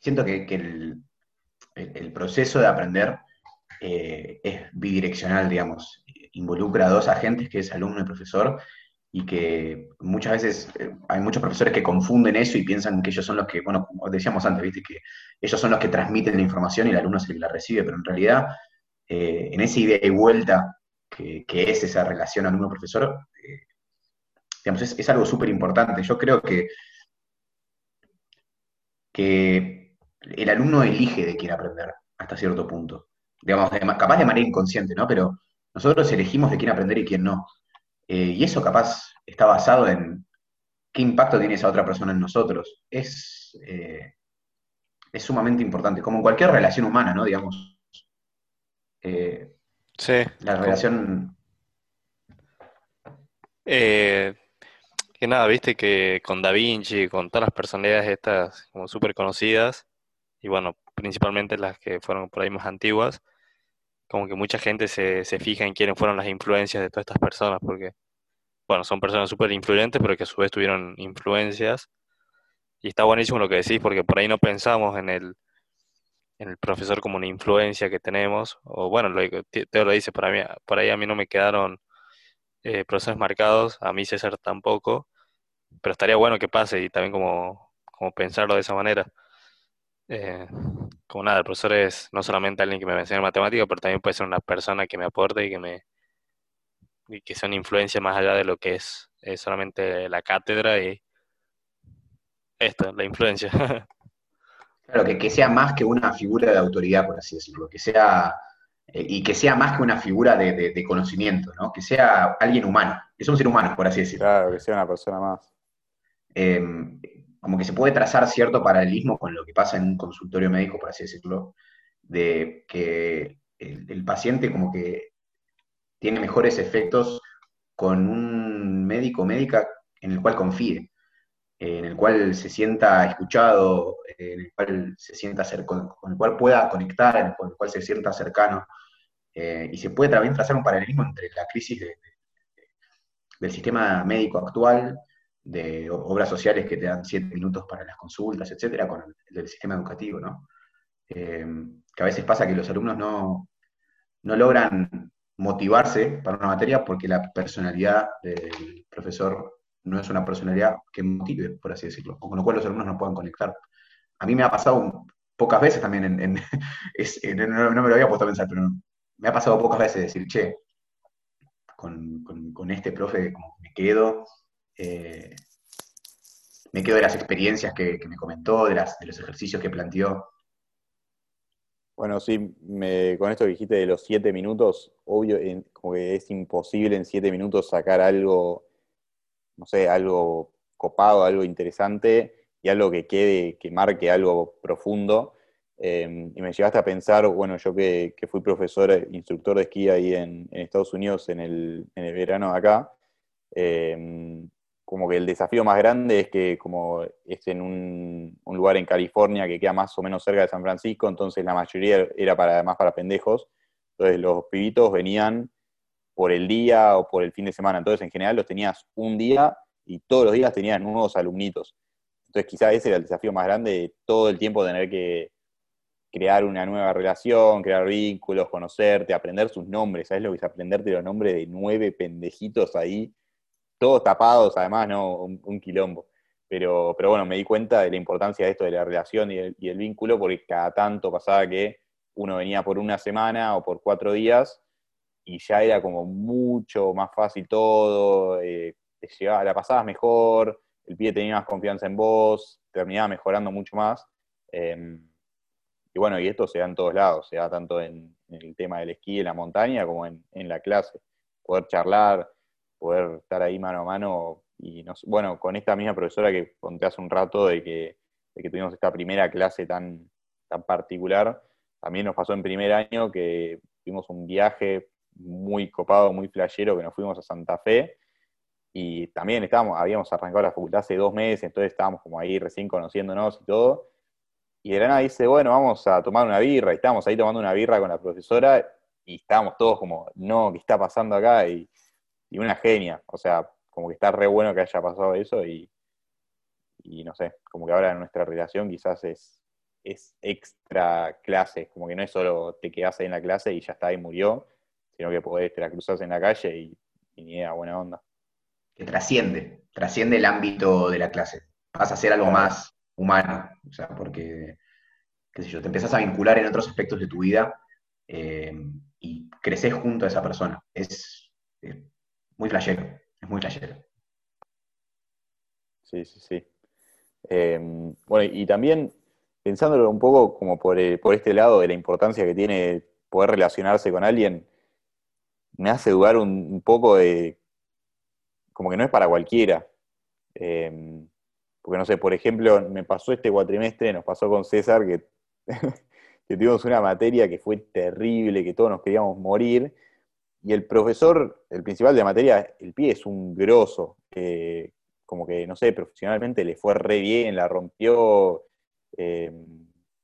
Siento que, el, proceso de aprender eh, es bidireccional, digamos. Involucra a dos agentes, que es alumno y profesor, y que muchas veces eh, hay muchos profesores que confunden eso y piensan que ellos son los que, bueno, como decíamos antes, ¿viste? que ellos son los que transmiten la información y el alumno es el que la recibe, pero en realidad, eh, en esa idea y vuelta que, es esa relación alumno-profesor, digamos, es, algo súper importante. Yo creo que, que el alumno elige de quién aprender hasta cierto punto. Digamos, capaz de manera inconsciente, ¿no? Pero nosotros elegimos de quién aprender y quién no. Eh, y eso capaz está basado en qué impacto tiene esa otra persona en nosotros. Es, eh, es sumamente importante, como en cualquier relación humana, ¿no? Digamos. Eh, sí. La relación... que nada, viste que con Da Vinci, con todas las personalidades estas como súper conocidas, y bueno, principalmente las que fueron por ahí más antiguas, como que mucha gente se, se fija en quiénes fueron las influencias de todas estas personas, porque, bueno, son personas súper influyentes, pero que a su vez tuvieron influencias. Y está buenísimo lo que decís, porque por ahí no pensamos en el, en el profesor como una influencia que tenemos, o bueno, lo, te lo dice, para mí, por ahí a mí no me quedaron eh, profesores marcados, a mí César tampoco, pero estaría bueno que pase y también como, como pensarlo de esa manera. Eh, como nada, el profesor es no solamente alguien que me enseña matemática, pero también puede ser una persona que me aporte y que me y que sea una influencia más allá de lo que es, solamente la cátedra y esto, la influencia. Claro, que, que, sea más que una figura de autoridad, por así decirlo, que sea, eh, y que sea más que una figura de, conocimiento, ¿no? Que sea alguien humano, que sea un ser humano, por así decirlo. Claro, que sea una persona más. Eh, como que se puede trazar cierto paralelismo con lo que pasa en un consultorio médico, por así decirlo. de que el, paciente como que tiene mejores efectos con un médico o médica en el cual confíe, en el cual se sienta escuchado, en el cual se sienta con, el cual pueda conectar, con el cual se sienta cercano. Eh, y se puede también trazar un paralelismo entre la crisis del sistema médico actual, de obras sociales que te dan siete minutos para las consultas, etcétera, con el, sistema educativo, ¿no? Eh, que a veces pasa que los alumnos no, no logran motivarse para una materia porque la personalidad del profesor no es una personalidad que motive, por así decirlo, con lo cual los alumnos no puedan conectar. A mí me ha pasado pocas veces también, en, no, me lo había puesto a pensar, pero me ha pasado pocas veces decir, che, con, este profe me quedo, eh, me quedo de las experiencias que, me comentó, de, los ejercicios que planteó. Bueno, sí, con esto que dijiste de los siete minutos, obvio, como que es imposible en siete minutos sacar algo, no sé, algo copado, algo interesante y algo que quede, que marque algo profundo. Em, y me llevaste a pensar, bueno, yo que, fui profesor, instructor de esquí ahí en, Estados Unidos en el, verano de acá, em, como que el desafío más grande es que como es en un, lugar en California que queda más o menos cerca de San Francisco, entonces la mayoría era para, además para pendejos, entonces los pibitos venían por el día o por el fin de semana, entonces en general los tenías un día y todos los días tenías nuevos alumnitos. Entonces quizás ese era el desafío más grande de todo el tiempo tener que crear una nueva relación, crear vínculos, conocerte, aprender sus nombres, ¿sabes lo que es aprenderte los nombres de nueve pendejitos ahí todos tapados, además, ¿no? Un, quilombo. Pero, pero bueno, me di cuenta de la importancia de esto de la relación y el, vínculo, porque cada tanto pasaba que uno venía por una semana o por cuatro días y ya era como mucho más fácil todo, eh, te la pasabas mejor, el pie tenía más confianza en vos, terminaba mejorando mucho más. Em, y bueno, y esto se da en todos lados, se da tanto en, el tema del esquí en la montaña como en, en la clase. Poder charlar, poder estar ahí mano a mano. Y nos, bueno, con esta misma profesora que conté hace un rato de que, tuvimos esta primera clase tan, tan particular, también nos pasó en primer año que tuvimos un viaje muy copado, muy flashero, que nos fuimos a Santa Fe. Y también estábamos, habíamos arrancado la facultad hace dos meses, entonces estábamos como ahí recién conociéndonos y todo. Y de la nada dice, bueno, vamos a tomar una birra. Y estábamos ahí tomando una birra con la profesora y estábamos todos como, no, ¿qué está pasando acá? Y una genia. O sea, como que está re bueno que haya pasado eso y, y no sé, como que ahora en nuestra relación quizás es, es extra clase, como que no es solo te quedas ahí en la clase y ya está, y murió, sino que podés, te la cruzas en la calle y, ni idea, buena onda. Que trasciende, trasciende el ámbito de la clase, pasa a ser algo más humano, o sea, porque, qué sé yo, te empezás a vincular en otros aspectos de tu vida eh, y creces junto a esa persona. Es, muy flashero, es muy flashero. Sí, sí, sí. Em, bueno, y también pensándolo un poco como eh, por, este lado de la importancia que tiene poder relacionarse con alguien, me hace dudar un, poco de, como que no es para cualquiera. Em, porque no sé, por ejemplo, me pasó este cuatrimestre, nos pasó con César, que, que tuvimos una materia que fue terrible, que todos nos queríamos morir, y el profesor, el principal de materia, el pie es un grosso, como que, no sé, profesionalmente le fue re bien, la rompió, eh,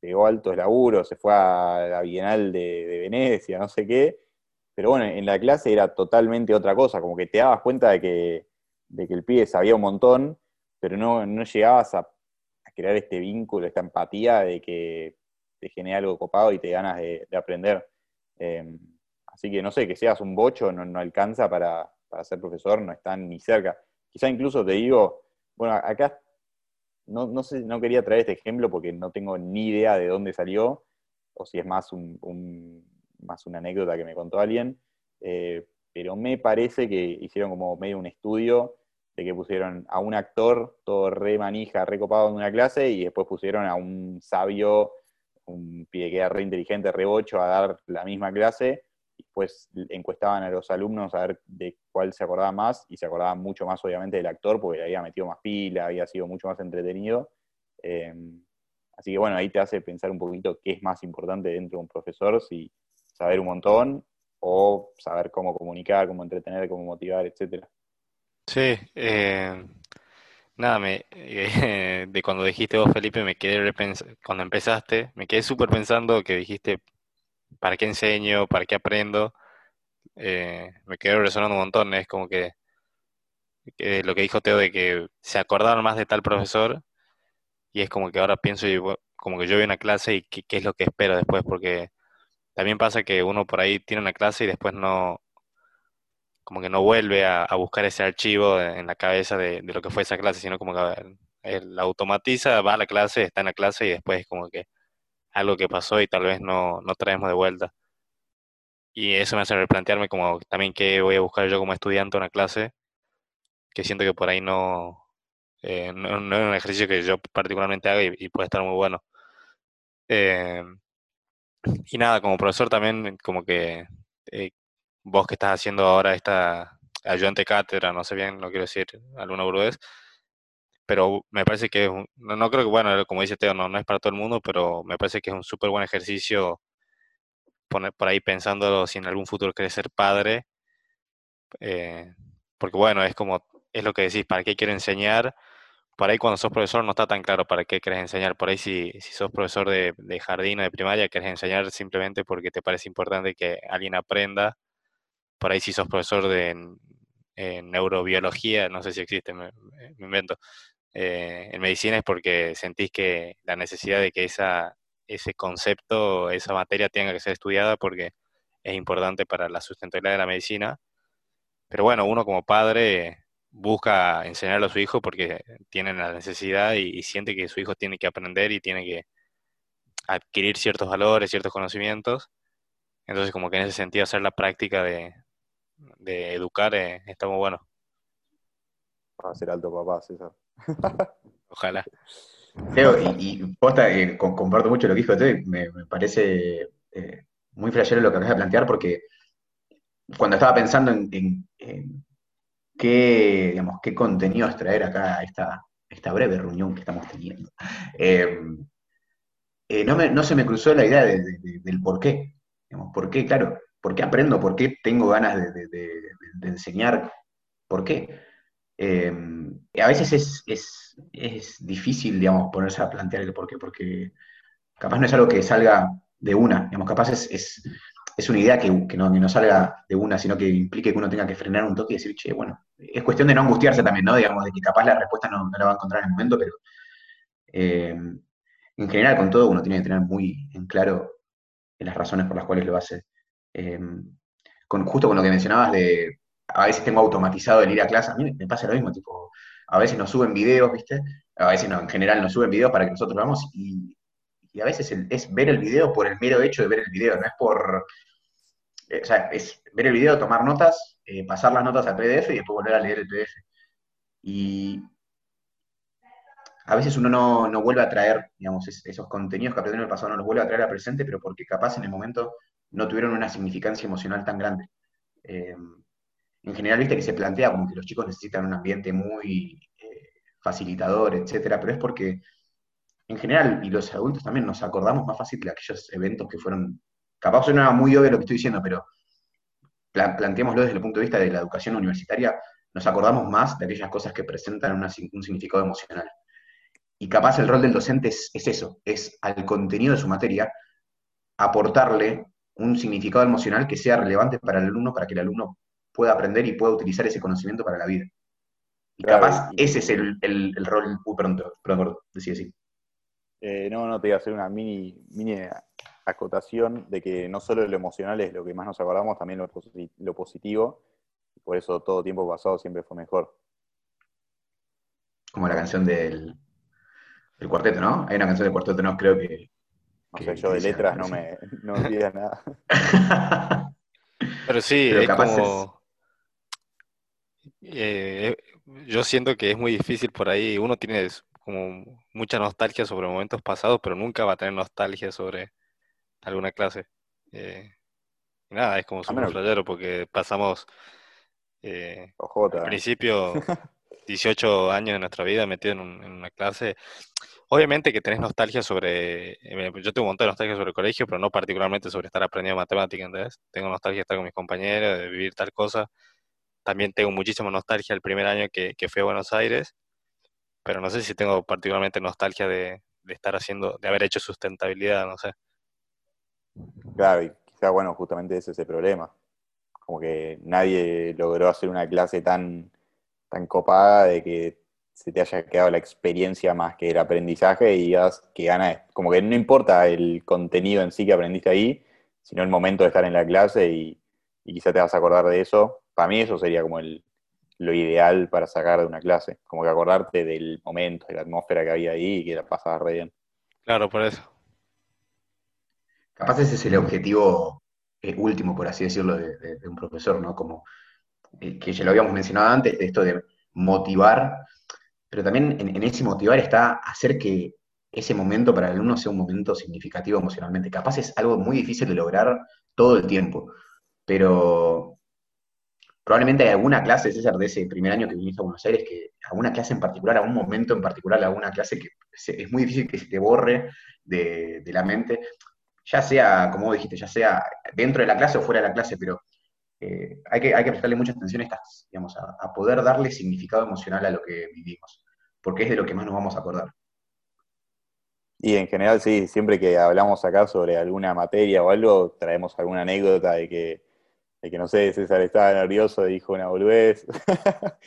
pegó altos laburos, se fue a la Bienal de, Venecia, no sé qué, pero bueno, en la clase era totalmente otra cosa, como que te dabas cuenta de que, de que el pie sabía un montón, pero no, no llegabas a, crear este vínculo, esta empatía de que te genera algo copado y te ganas de, aprender. Eh, Así que no sé, que seas un bocho no, alcanza para, ser profesor, no están ni cerca. Quizá incluso te digo, bueno, acá no, sé, no quería traer este ejemplo porque no tengo ni idea de dónde salió, o si es más, un, más una anécdota que me contó alguien, eh, pero me parece que hicieron como medio un estudio de que pusieron a un actor todo re manija, re copado en una clase, y después pusieron a un sabio, un pibe que era re inteligente, re bocho, a dar la misma clase, después encuestaban a los alumnos a ver de cuál se acordaba más, y se acordaba mucho más obviamente del actor, porque le había metido más pila, había sido mucho más entretenido. Em, Así que bueno, ahí te hace pensar un poquito qué es más importante dentro de un profesor, si saber un montón o saber cómo comunicar, cómo entretener, cómo motivar, etcétera. Sí, eh, nada, me, eh, de cuando dijiste vos, Felipe, me quedé cuando empezaste, me quedé súper pensando que dijiste, ¿para qué enseño? ¿Para qué aprendo? Eh, me quedé resonando un montón, es como que, lo que dijo Teo de que se acordaron más de tal profesor y es como que ahora pienso como que yo voy una clase y qué, es lo que espero después, porque también pasa que uno por ahí tiene una clase y después no, como que no vuelve a, buscar ese archivo en la cabeza de, lo que fue esa clase, sino como que él automatiza, va a la clase, está en la clase y después es como que algo que pasó y tal vez no, no traemos de vuelta. Y eso me hace replantearme como también qué voy a buscar yo como estudiante en una clase, que siento que por ahí no, eh, no, es un ejercicio que yo particularmente haga y, puede estar muy bueno. Eh, y nada, como profesor también, como que eh, vos que estás haciendo ahora esta ayudante cátedra, no sé bien, no quiero decir alguna burgués, pero me parece que no, creo que, bueno, como dice Teo, no, no es para todo el mundo, pero me parece que es un súper buen ejercicio poner por ahí pensando si en algún futuro querés ser padre, eh, porque bueno, es como, es lo que decís, ¿para qué quiero enseñar? por ahí cuando sos profesor no está tan claro para qué querés enseñar. Por ahí si, si sos profesor de, jardín o de primaria, querés enseñar simplemente porque te parece importante que alguien aprenda. Por ahí si sos profesor de neurobiología, no sé si existe, me, invento. Eh, en medicina es porque sentís que la necesidad de que esa, ese concepto, esa materia tenga que ser estudiada porque es importante para la sustentabilidad de la medicina. Pero bueno, uno como padre busca enseñarlo a su hijo porque tiene la necesidad y, siente que su hijo tiene que aprender y tiene que adquirir ciertos valores, ciertos conocimientos. Entonces, como que en ese sentido hacer la práctica de, educar eh, está muy bueno. Va a ser alto papá, César. Ojalá. Teo, y, y posta, eh, comparto mucho lo que dijo Teo, me, me parece eh, muy flashero lo que acabas de plantear porque cuando estaba pensando en qué, digamos, qué contenido extraer acá a esta, esta breve reunión que estamos teniendo. Eh, eh, no, no, se me cruzó la idea del por qué. Digamos, ¿Por qué? Claro, ¿por qué aprendo? ¿Por qué tengo ganas de, enseñar? ¿Por qué? Eh, a veces es, es, es, difícil, digamos, ponerse a plantear el por qué, porque capaz no es algo que salga de una, digamos, capaz es, es una idea que, no, salga de una, sino que implique que uno tenga que frenar un toque y decir, che, bueno, es cuestión de no angustiarse también, ¿no? Digamos, de que capaz la respuesta no, la va a encontrar en el momento, pero eh, en general con todo uno tiene que tener muy en claro las razones por las cuales lo hace. Eh, con, justo con lo que mencionabas de, a veces tengo automatizado el ir a clase, a mí me pasa lo mismo, tipo, a veces nos suben videos, ¿viste? A veces no, en general nos suben videos para que nosotros vamos y, y a veces es ver el video por el mero hecho de ver el video, no es por eh, o sea, es ver el video, tomar notas, eh, pasar las notas al PDF y después volver a leer el PDF. Y a veces uno no, vuelve a traer, digamos, esos contenidos que aprendió en el pasado, no los vuelve a traer al presente, pero porque capaz en el momento no tuvieron una significancia emocional tan grande. Eh, en general, viste que se plantea como que los chicos necesitan un ambiente muy facilitador, etcétera, pero es porque en general, y los adultos también, nos acordamos más fácil de aquellos eventos que fueron capaz suena muy obvio lo que estoy diciendo, pero planteémoslo desde el punto de vista de la educación universitaria, nos acordamos más de aquellas cosas que presentan un significado emocional. Y capaz el rol del docente es, eso, es al contenido de su materia aportarle un significado emocional que sea relevante para el alumno, para que el alumno pueda aprender y pueda utilizar ese conocimiento para la vida. Y capaz ese es el, rol, uh, perdón, perdón, decía así. Eh, no, no, te iba a hacer una mini, mini acotación de que no solo lo emocional es lo que más nos acordamos, también lo, positivo. Por eso todo tiempo pasado siempre fue mejor. Como la canción del, cuarteto, ¿no? Hay una canción del cuarteto, no creo que. No sé, yo de letras no me, no nada. Pero sí, es como. Eh, yo siento que es muy difícil por ahí. Uno tiene como mucha nostalgia sobre momentos pasados, pero nunca va a tener nostalgia sobre alguna clase. Eh, nada, es como súper flayero porque pasamos eh, al principio, 18 años de nuestra vida metido en, una clase, obviamente que tenés nostalgia sobre, eh, yo tengo un montón de nostalgia sobre el colegio, pero no particularmente sobre estar aprendiendo matemáticas, ¿entendés? Tengo nostalgia de estar con mis compañeros, de vivir tal cosa. También tengo muchísima nostalgia el primer año que, que fui a Buenos Aires, pero no sé si tengo particularmente nostalgia de, de estar haciendo, de haber hecho sustentabilidad, no sé. Claro, y quizá, bueno, justamente ese es el problema. Como que nadie logró hacer una clase tan, tan copada de que se te haya quedado la experiencia más que el aprendizaje y digas que ganas. Como que no importa el contenido en sí que aprendiste ahí, sino el momento de estar en la clase y, y quizá te vas a acordar de eso. Para mí eso sería como el, lo ideal para sacar de una clase, como que acordarte del momento, de la atmósfera que había ahí y que la pasabas re bien. Claro, por eso. Capaz ese es el objetivo eh, último, por así decirlo, de, un profesor, ¿no? Como eh, que ya lo habíamos mencionado antes, de esto de motivar, pero también en, ese motivar está hacer que ese momento para el alumno sea un momento significativo emocionalmente. Capaz es algo muy difícil de lograr todo el tiempo, pero probablemente hay alguna clase, César, de ese primer año que viniste a Buenos Aires, que alguna clase en particular, algún momento en particular, alguna clase que es muy difícil que se te borre de, la mente, ya sea, como dijiste, ya sea dentro de la clase o fuera de la clase, pero eh, hay, que, hay que prestarle mucha atención a, estas, digamos, a, poder darle significado emocional a lo que vivimos, porque es de lo que más nos vamos a acordar. Y en general, sí, siempre que hablamos acá sobre alguna materia o algo, traemos alguna anécdota de que de que no sé, César estaba nervioso y dijo una boludez,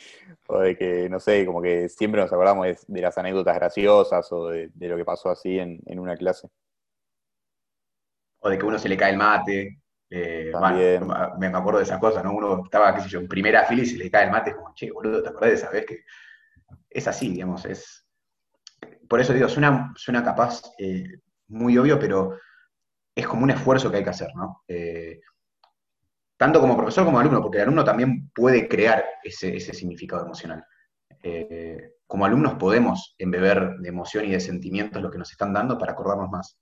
o de que, no sé, como que siempre nos acordamos de, las anécdotas graciosas o de, lo que pasó así en, una clase. O de que uno se le cae el mate. Eh, me, acuerdo de esas cosas, ¿no? Uno estaba, qué sé yo, en primera fila y se le cae el mate, como, che, boludo, ¿te acordás de esa vez que es así, digamos? Es... Por eso digo, suena, suena capaz eh, muy obvio, pero es como un esfuerzo que hay que hacer, ¿no? Eh, tanto como profesor como alumno, porque el alumno también puede crear ese, significado emocional. Eh, como alumnos podemos embeber de emoción y de sentimientos lo que nos están dando para acordarnos más.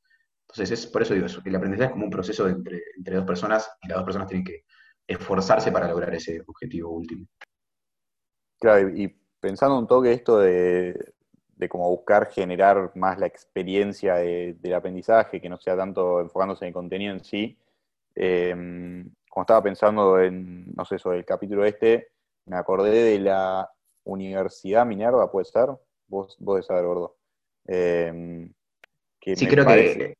Entonces, es por eso digo, el aprendizaje es como un proceso entre, dos personas y las dos personas tienen que esforzarse para lograr ese objetivo último. Claro, y pensando un toque esto de, de cómo buscar generar más la experiencia del aprendizaje, que no sea tanto enfocándose en el contenido en sí, eh, como estaba pensando en, no sé, sobre el capítulo este, me acordé de la Universidad Minerva, ¿puede ser? Vos, vos de saber, gordo. Em, sí, creo que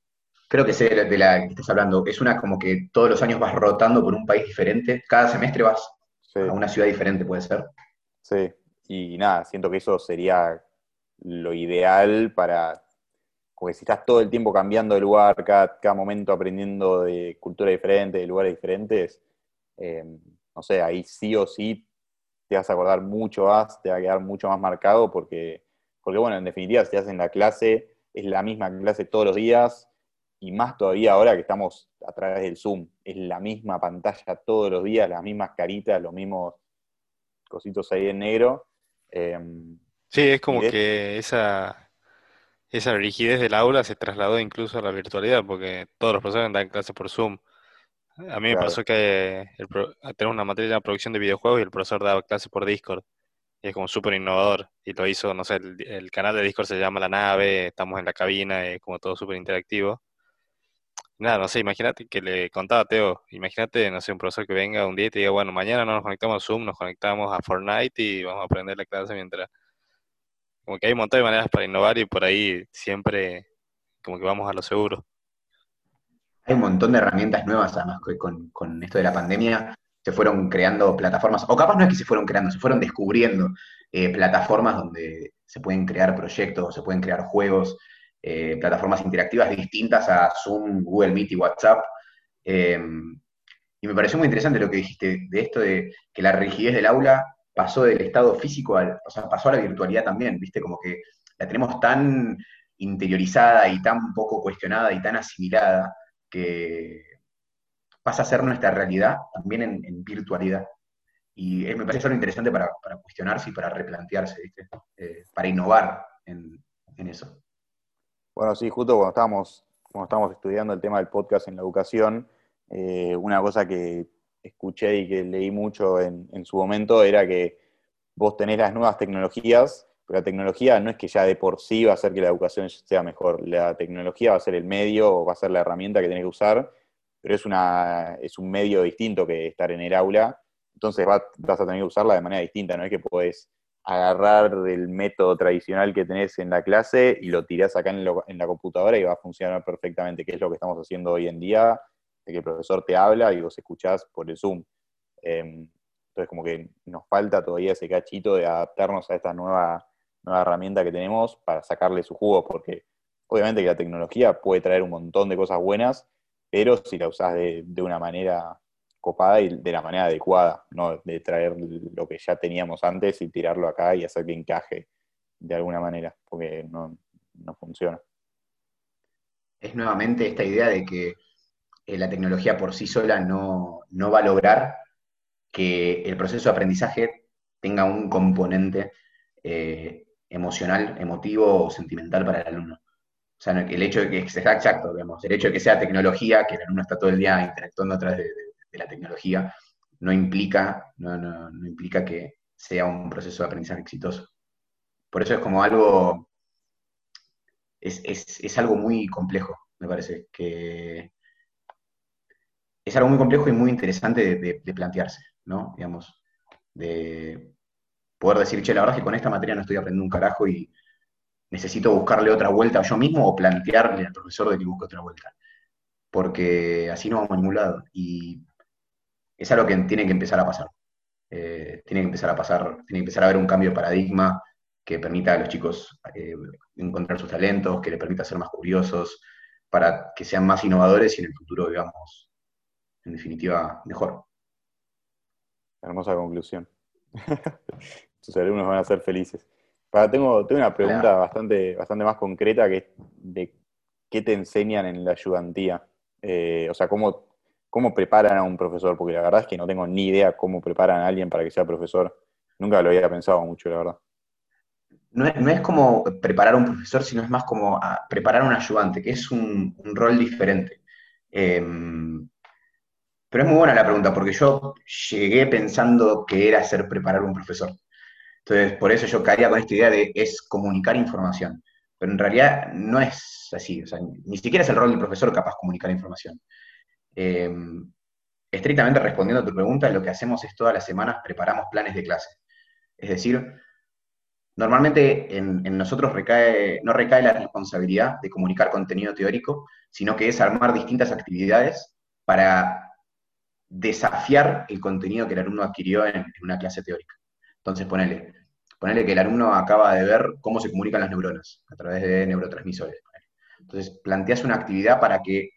creo que sé de la que estás hablando. Es una como que todos los años vas rotando por un país diferente. Cada semestre vas a una ciudad diferente, puede ser. Sí, y nada, siento que eso sería lo ideal para porque si estás todo el tiempo cambiando de lugar, cada, momento aprendiendo de cultura diferente, de lugares diferentes, eh, no sé, ahí sí o sí te vas a acordar mucho más, te va a quedar mucho más marcado, porque, porque bueno, en definitiva, si estás en la clase, es la misma clase todos los días, y más todavía ahora que estamos a través del Zoom, es la misma pantalla todos los días, las mismas caritas, los mismos cositos ahí en negro. Eh, sí, es como que esa, esa rigidez del aula se trasladó incluso a la virtualidad, porque todos los profesores dan clases por Zoom. A mí me pasó que el, tenemos una materia de producción de videojuegos y el profesor daba clases por Discord. Y es como súper innovador. Y lo hizo, no sé, el, canal de Discord se llama La Nave, estamos en la cabina, es como todo súper interactivo. Nada, no sé, imagínate que le contaba a Teo, imagínate, no sé, un profesor que venga un día y te diga, bueno, mañana no nos conectamos a Zoom, nos conectamos a Fortnite y vamos a aprender la clase mientras como que hay un montón de maneras para innovar y por ahí siempre como que vamos a lo seguro. Hay un montón de herramientas nuevas, además, con, con esto de la pandemia se fueron creando plataformas, o capaz no es que se fueron creando, se fueron descubriendo eh, plataformas donde se pueden crear proyectos, se pueden crear juegos, eh, plataformas interactivas distintas a Zoom, Google Meet y WhatsApp. Eh, y me pareció muy interesante lo que dijiste de esto de que la rigidez del aula pasó del estado físico al, o sea, pasó a la virtualidad también, ¿viste? Como que la tenemos tan interiorizada y tan poco cuestionada y tan asimilada que pasa a ser nuestra realidad también en, virtualidad. Y me parece algo interesante para, cuestionarse y para replantearse, ¿viste? Eh, para innovar en, eso. Bueno, sí, justo cuando estábamos, cuando estábamos estudiando el tema del podcast en la educación, eh, una cosa que escuché y que leí mucho en, su momento era que vos tenés las nuevas tecnologías, pero la tecnología no es que ya de por sí va a hacer que la educación sea mejor. La tecnología va a ser el medio o va a ser la herramienta que tenés que usar, pero es, una, es un medio distinto que estar en el aula. Entonces vas a tener que usarla de manera distinta, no es que podés agarrar el método tradicional que tenés en la clase y lo tirás acá en, la computadora y va a funcionar perfectamente, que es lo que estamos haciendo hoy en día, de que el profesor te habla y vos escuchás por el Zoom. Em, entonces como que nos falta todavía ese cachito de adaptarnos a esta nueva nueva herramienta que tenemos para sacarle su jugo, porque obviamente que la tecnología puede traer un montón de cosas buenas, pero si la usás de, una manera copada y de la manera adecuada, no de traer lo que ya teníamos antes y tirarlo acá y hacer que encaje de alguna manera, porque no, funciona. Es nuevamente esta idea de que eh, la tecnología por sí sola no, no va a lograr que el proceso de aprendizaje tenga un componente eh, emocional, emotivo o sentimental para el alumno. O sea, el hecho de que sea exacto, digamos, el hecho de que sea tecnología, que el alumno está todo el día interactuando a través de, la tecnología, no implica, no, implica que sea un proceso de aprendizaje exitoso. Por eso es como algo, es, algo muy complejo, me parece, que es algo muy complejo y muy interesante de, plantearse, ¿no? Digamos, de, poder decir, che, la verdad es que con esta materia no estoy aprendiendo un carajo y necesito buscarle otra vuelta yo mismo o plantearle al profesor de que busque otra vuelta. Porque así no vamos a ningún lado. Y es algo que tiene que empezar a pasar. Eh, tiene que empezar a pasar, tiene que empezar a haber un cambio de paradigma que permita a los chicos eh, encontrar sus talentos, que les permita ser más curiosos, para que sean más innovadores y en el futuro, digamos, en definitiva, mejor. Hermosa conclusión. tus alumnos van a ser felices. tengo, tengo una pregunta bastante, bastante más concreta que es de qué te enseñan en la ayudantía. Eh, o sea, ¿cómo, cómo preparan a un profesor, porque la verdad es que no tengo ni idea cómo preparan a alguien para que sea profesor. Nunca lo había pensado mucho, la verdad. No es, como preparar a un profesor, sino es más como preparar a un ayudante, que es un, rol diferente. Em, pero es muy buena la pregunta, porque yo llegué pensando que era ser preparar un profesor. Entonces, por eso yo caía con esta idea de es comunicar información. Pero en realidad no es así, ni siquiera es el rol del profesor capaz comunicar información. Eh, estrictamente respondiendo a tu pregunta, lo que hacemos es todas las semanas preparamos planes de clase. Es decir, normalmente en, nosotros no recae la responsabilidad de comunicar contenido teórico, sino que es armar distintas actividades para desafiar el contenido que el alumno adquirió en una clase teórica. Entonces, ponele, que el alumno acaba de ver cómo se comunican las neuronas a través de neurotransmisores. Entonces, planteas una actividad para que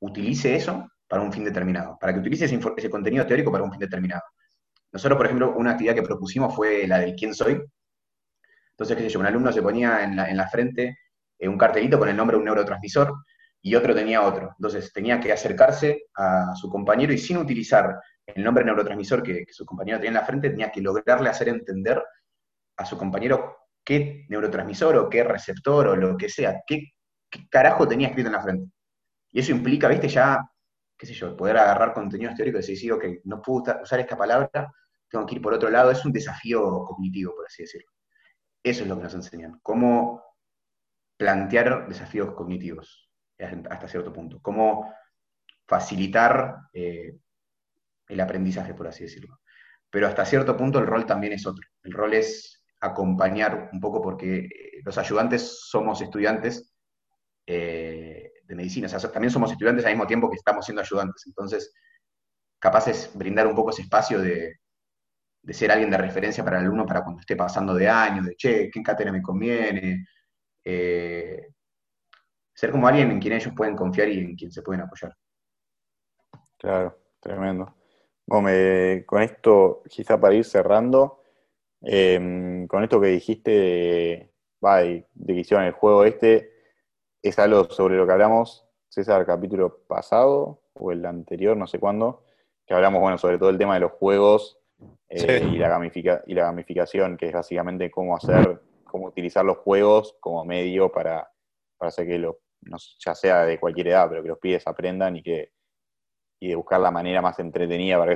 utilice eso para un fin determinado, para que utilice ese, contenido teórico para un fin determinado. Nosotros, por ejemplo, una actividad que propusimos fue la del quién soy. Entonces, qué sé yo, un alumno se ponía en la, frente eh, un cartelito con el nombre de un neurotransmisor y otro tenía otro. Entonces, tenía que acercarse a su compañero y sin utilizar el nombre neurotransmisor que, su compañero tenía en la frente, tenía que lograrle hacer entender a su compañero qué neurotransmisor o qué receptor o lo que sea, qué, carajo tenía escrito en la frente. Y eso implica, viste, ya, qué sé yo, poder agarrar contenidos teóricos y decir, ok, no puedo usar esta palabra, tengo que ir por otro lado. Es un desafío cognitivo, por así decirlo. Eso es lo que nos enseñan. Cómo plantear desafíos cognitivos hasta cierto punto. Cómo facilitar eh, el aprendizaje, por así decirlo. Pero hasta cierto punto el rol también es otro. El rol es acompañar un poco porque eh, los ayudantes somos estudiantes eh, de medicina, o sea, también somos estudiantes al mismo tiempo que estamos siendo ayudantes. Entonces, capaz es brindar un poco ese espacio de, ser alguien de referencia para el alumno para cuando esté pasando de años, de che, ¿qué cátedra me conviene? Eh, ser como alguien en quien ellos pueden confiar y en quien se pueden apoyar. Claro, tremendo. Con esto, quizá para ir cerrando, em, con esto que dijiste de, de, que hicieron el juego este, es algo sobre lo que hablamos, César, el capítulo pasado o el anterior, no sé cuándo, que hablamos, bueno, sobre todo el tema de los juegos eh, y, la y la gamificación, que es básicamente cómo hacer, cómo utilizar los juegos como medio para, hacer que los, ya sea de cualquier edad, pero que los pibes aprendan y que y de buscar la manera más entretenida para,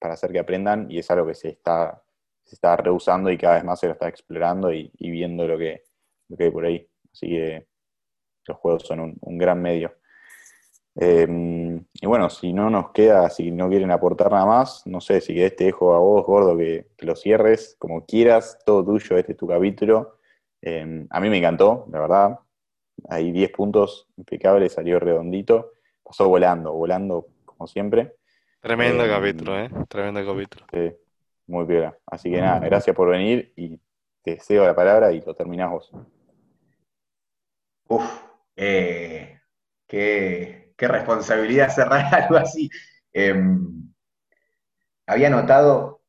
para hacer que aprendan, y es algo que se está se está rehusando y cada vez más se lo está explorando y, viendo lo que, lo que hay por ahí. Así que los juegos son un, gran medio. Em, y bueno, si no nos queda, si no quieren aportar nada más, no sé, si querés te dejo a vos, gordo, que, lo cierres como quieras, todo tuyo, este es tu capítulo. Em, a mí me encantó, la verdad. Hay 10 puntos impecables, salió redondito. Pasó volando, volando como siempre. Tremendo em, capítulo, ¿eh? Tremendo capítulo. Sí, muy bien. Así que nada, gracias por venir y te cedo la palabra y lo terminás vos. Uf, eh, qué, responsabilidad cerrar algo así. Em, había notado,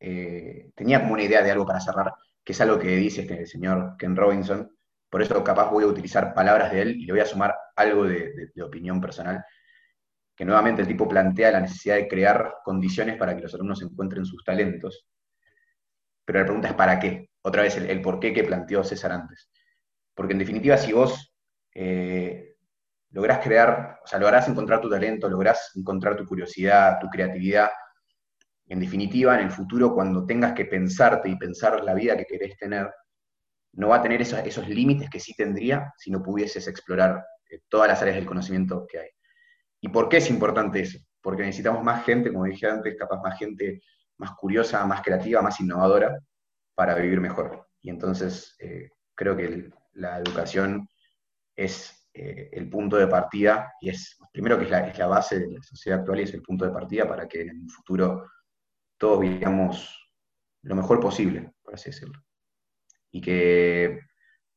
eh, tenía como una idea de algo para cerrar, que es algo que dice este señor Ken Robinson, por eso capaz voy a utilizar palabras de él y le voy a sumar algo de, opinión personal, que nuevamente el tipo plantea la necesidad de crear condiciones para que los alumnos encuentren sus talentos. Pero la pregunta es ¿para qué? Otra vez el, por qué que planteó César antes. Porque en definitiva, si vos eh, lográs crear, o sea, lográs encontrar tu talento, lográs encontrar tu curiosidad, tu creatividad, en definitiva, en el futuro, cuando tengas que pensarte y pensar la vida que querés tener, no va a tener esos, límites que sí tendría si no pudieses explorar eh, todas las áreas del conocimiento que hay. ¿Y por qué es importante eso? Porque necesitamos más gente, como dije antes, capaz más gente más curiosa, más creativa, más innovadora para vivir mejor. Y entonces eh, creo que la educación es eh, el punto de partida y es, primero que es la, es la, base de la sociedad actual y es el punto de partida para que en el futuro todos vivamos lo mejor posible, por así decirlo. Y que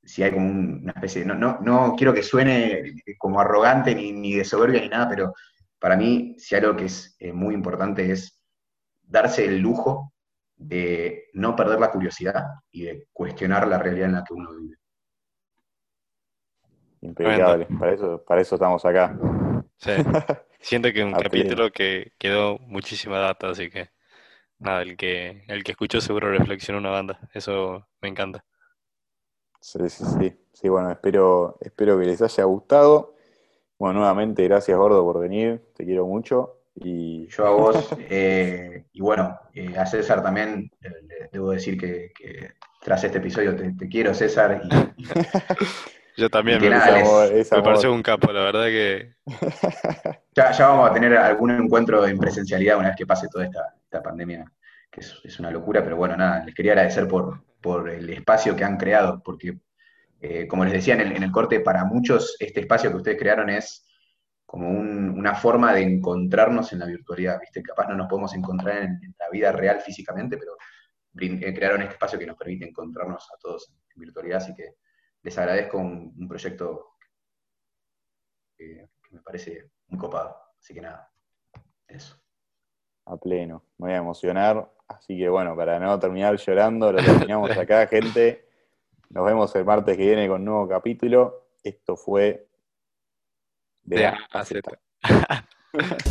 si hay como una especie de, no, no, no quiero que suene como arrogante ni, de soberbia ni nada, pero para mí si algo que es eh, muy importante es darse el lujo de no perder la curiosidad y de cuestionar la realidad en la que uno vive. Impecable, para eso, para eso estamos acá. Sí. Siento que un capítulo que quedó muchísima data, así que nada, el que, el que escuchó seguro reflexionó una banda. Eso me encanta. Sí, sí, sí. Sí, bueno, espero, espero que les haya gustado. Bueno, nuevamente, gracias Gordo por venir. Te quiero mucho. Y... Yo a vos. Eh, y bueno, eh, a César también debo decir que, tras este episodio te, quiero, César. Yo también me, parece un capo, la verdad que. Ya, ya, vamos a tener algún encuentro en presencialidad una vez que pase toda esta, esta pandemia, que es, una locura, pero bueno, nada, les quería agradecer por, por el espacio que han creado, porque, eh, como les decía en el, corte, para muchos este espacio que ustedes crearon es como una forma de encontrarnos en la virtualidad, ¿viste? Capaz no nos podemos encontrar en, la vida real físicamente, pero eh, crearon este espacio que nos permite encontrarnos a todos en virtualidad, así que les agradezco un, proyecto que, que me parece muy copado. Así que nada, eso a pleno. Me voy a emocionar. Así que bueno, para no terminar llorando, lo terminamos acá, gente. Nos vemos el martes que viene con un nuevo capítulo. Esto fue de, A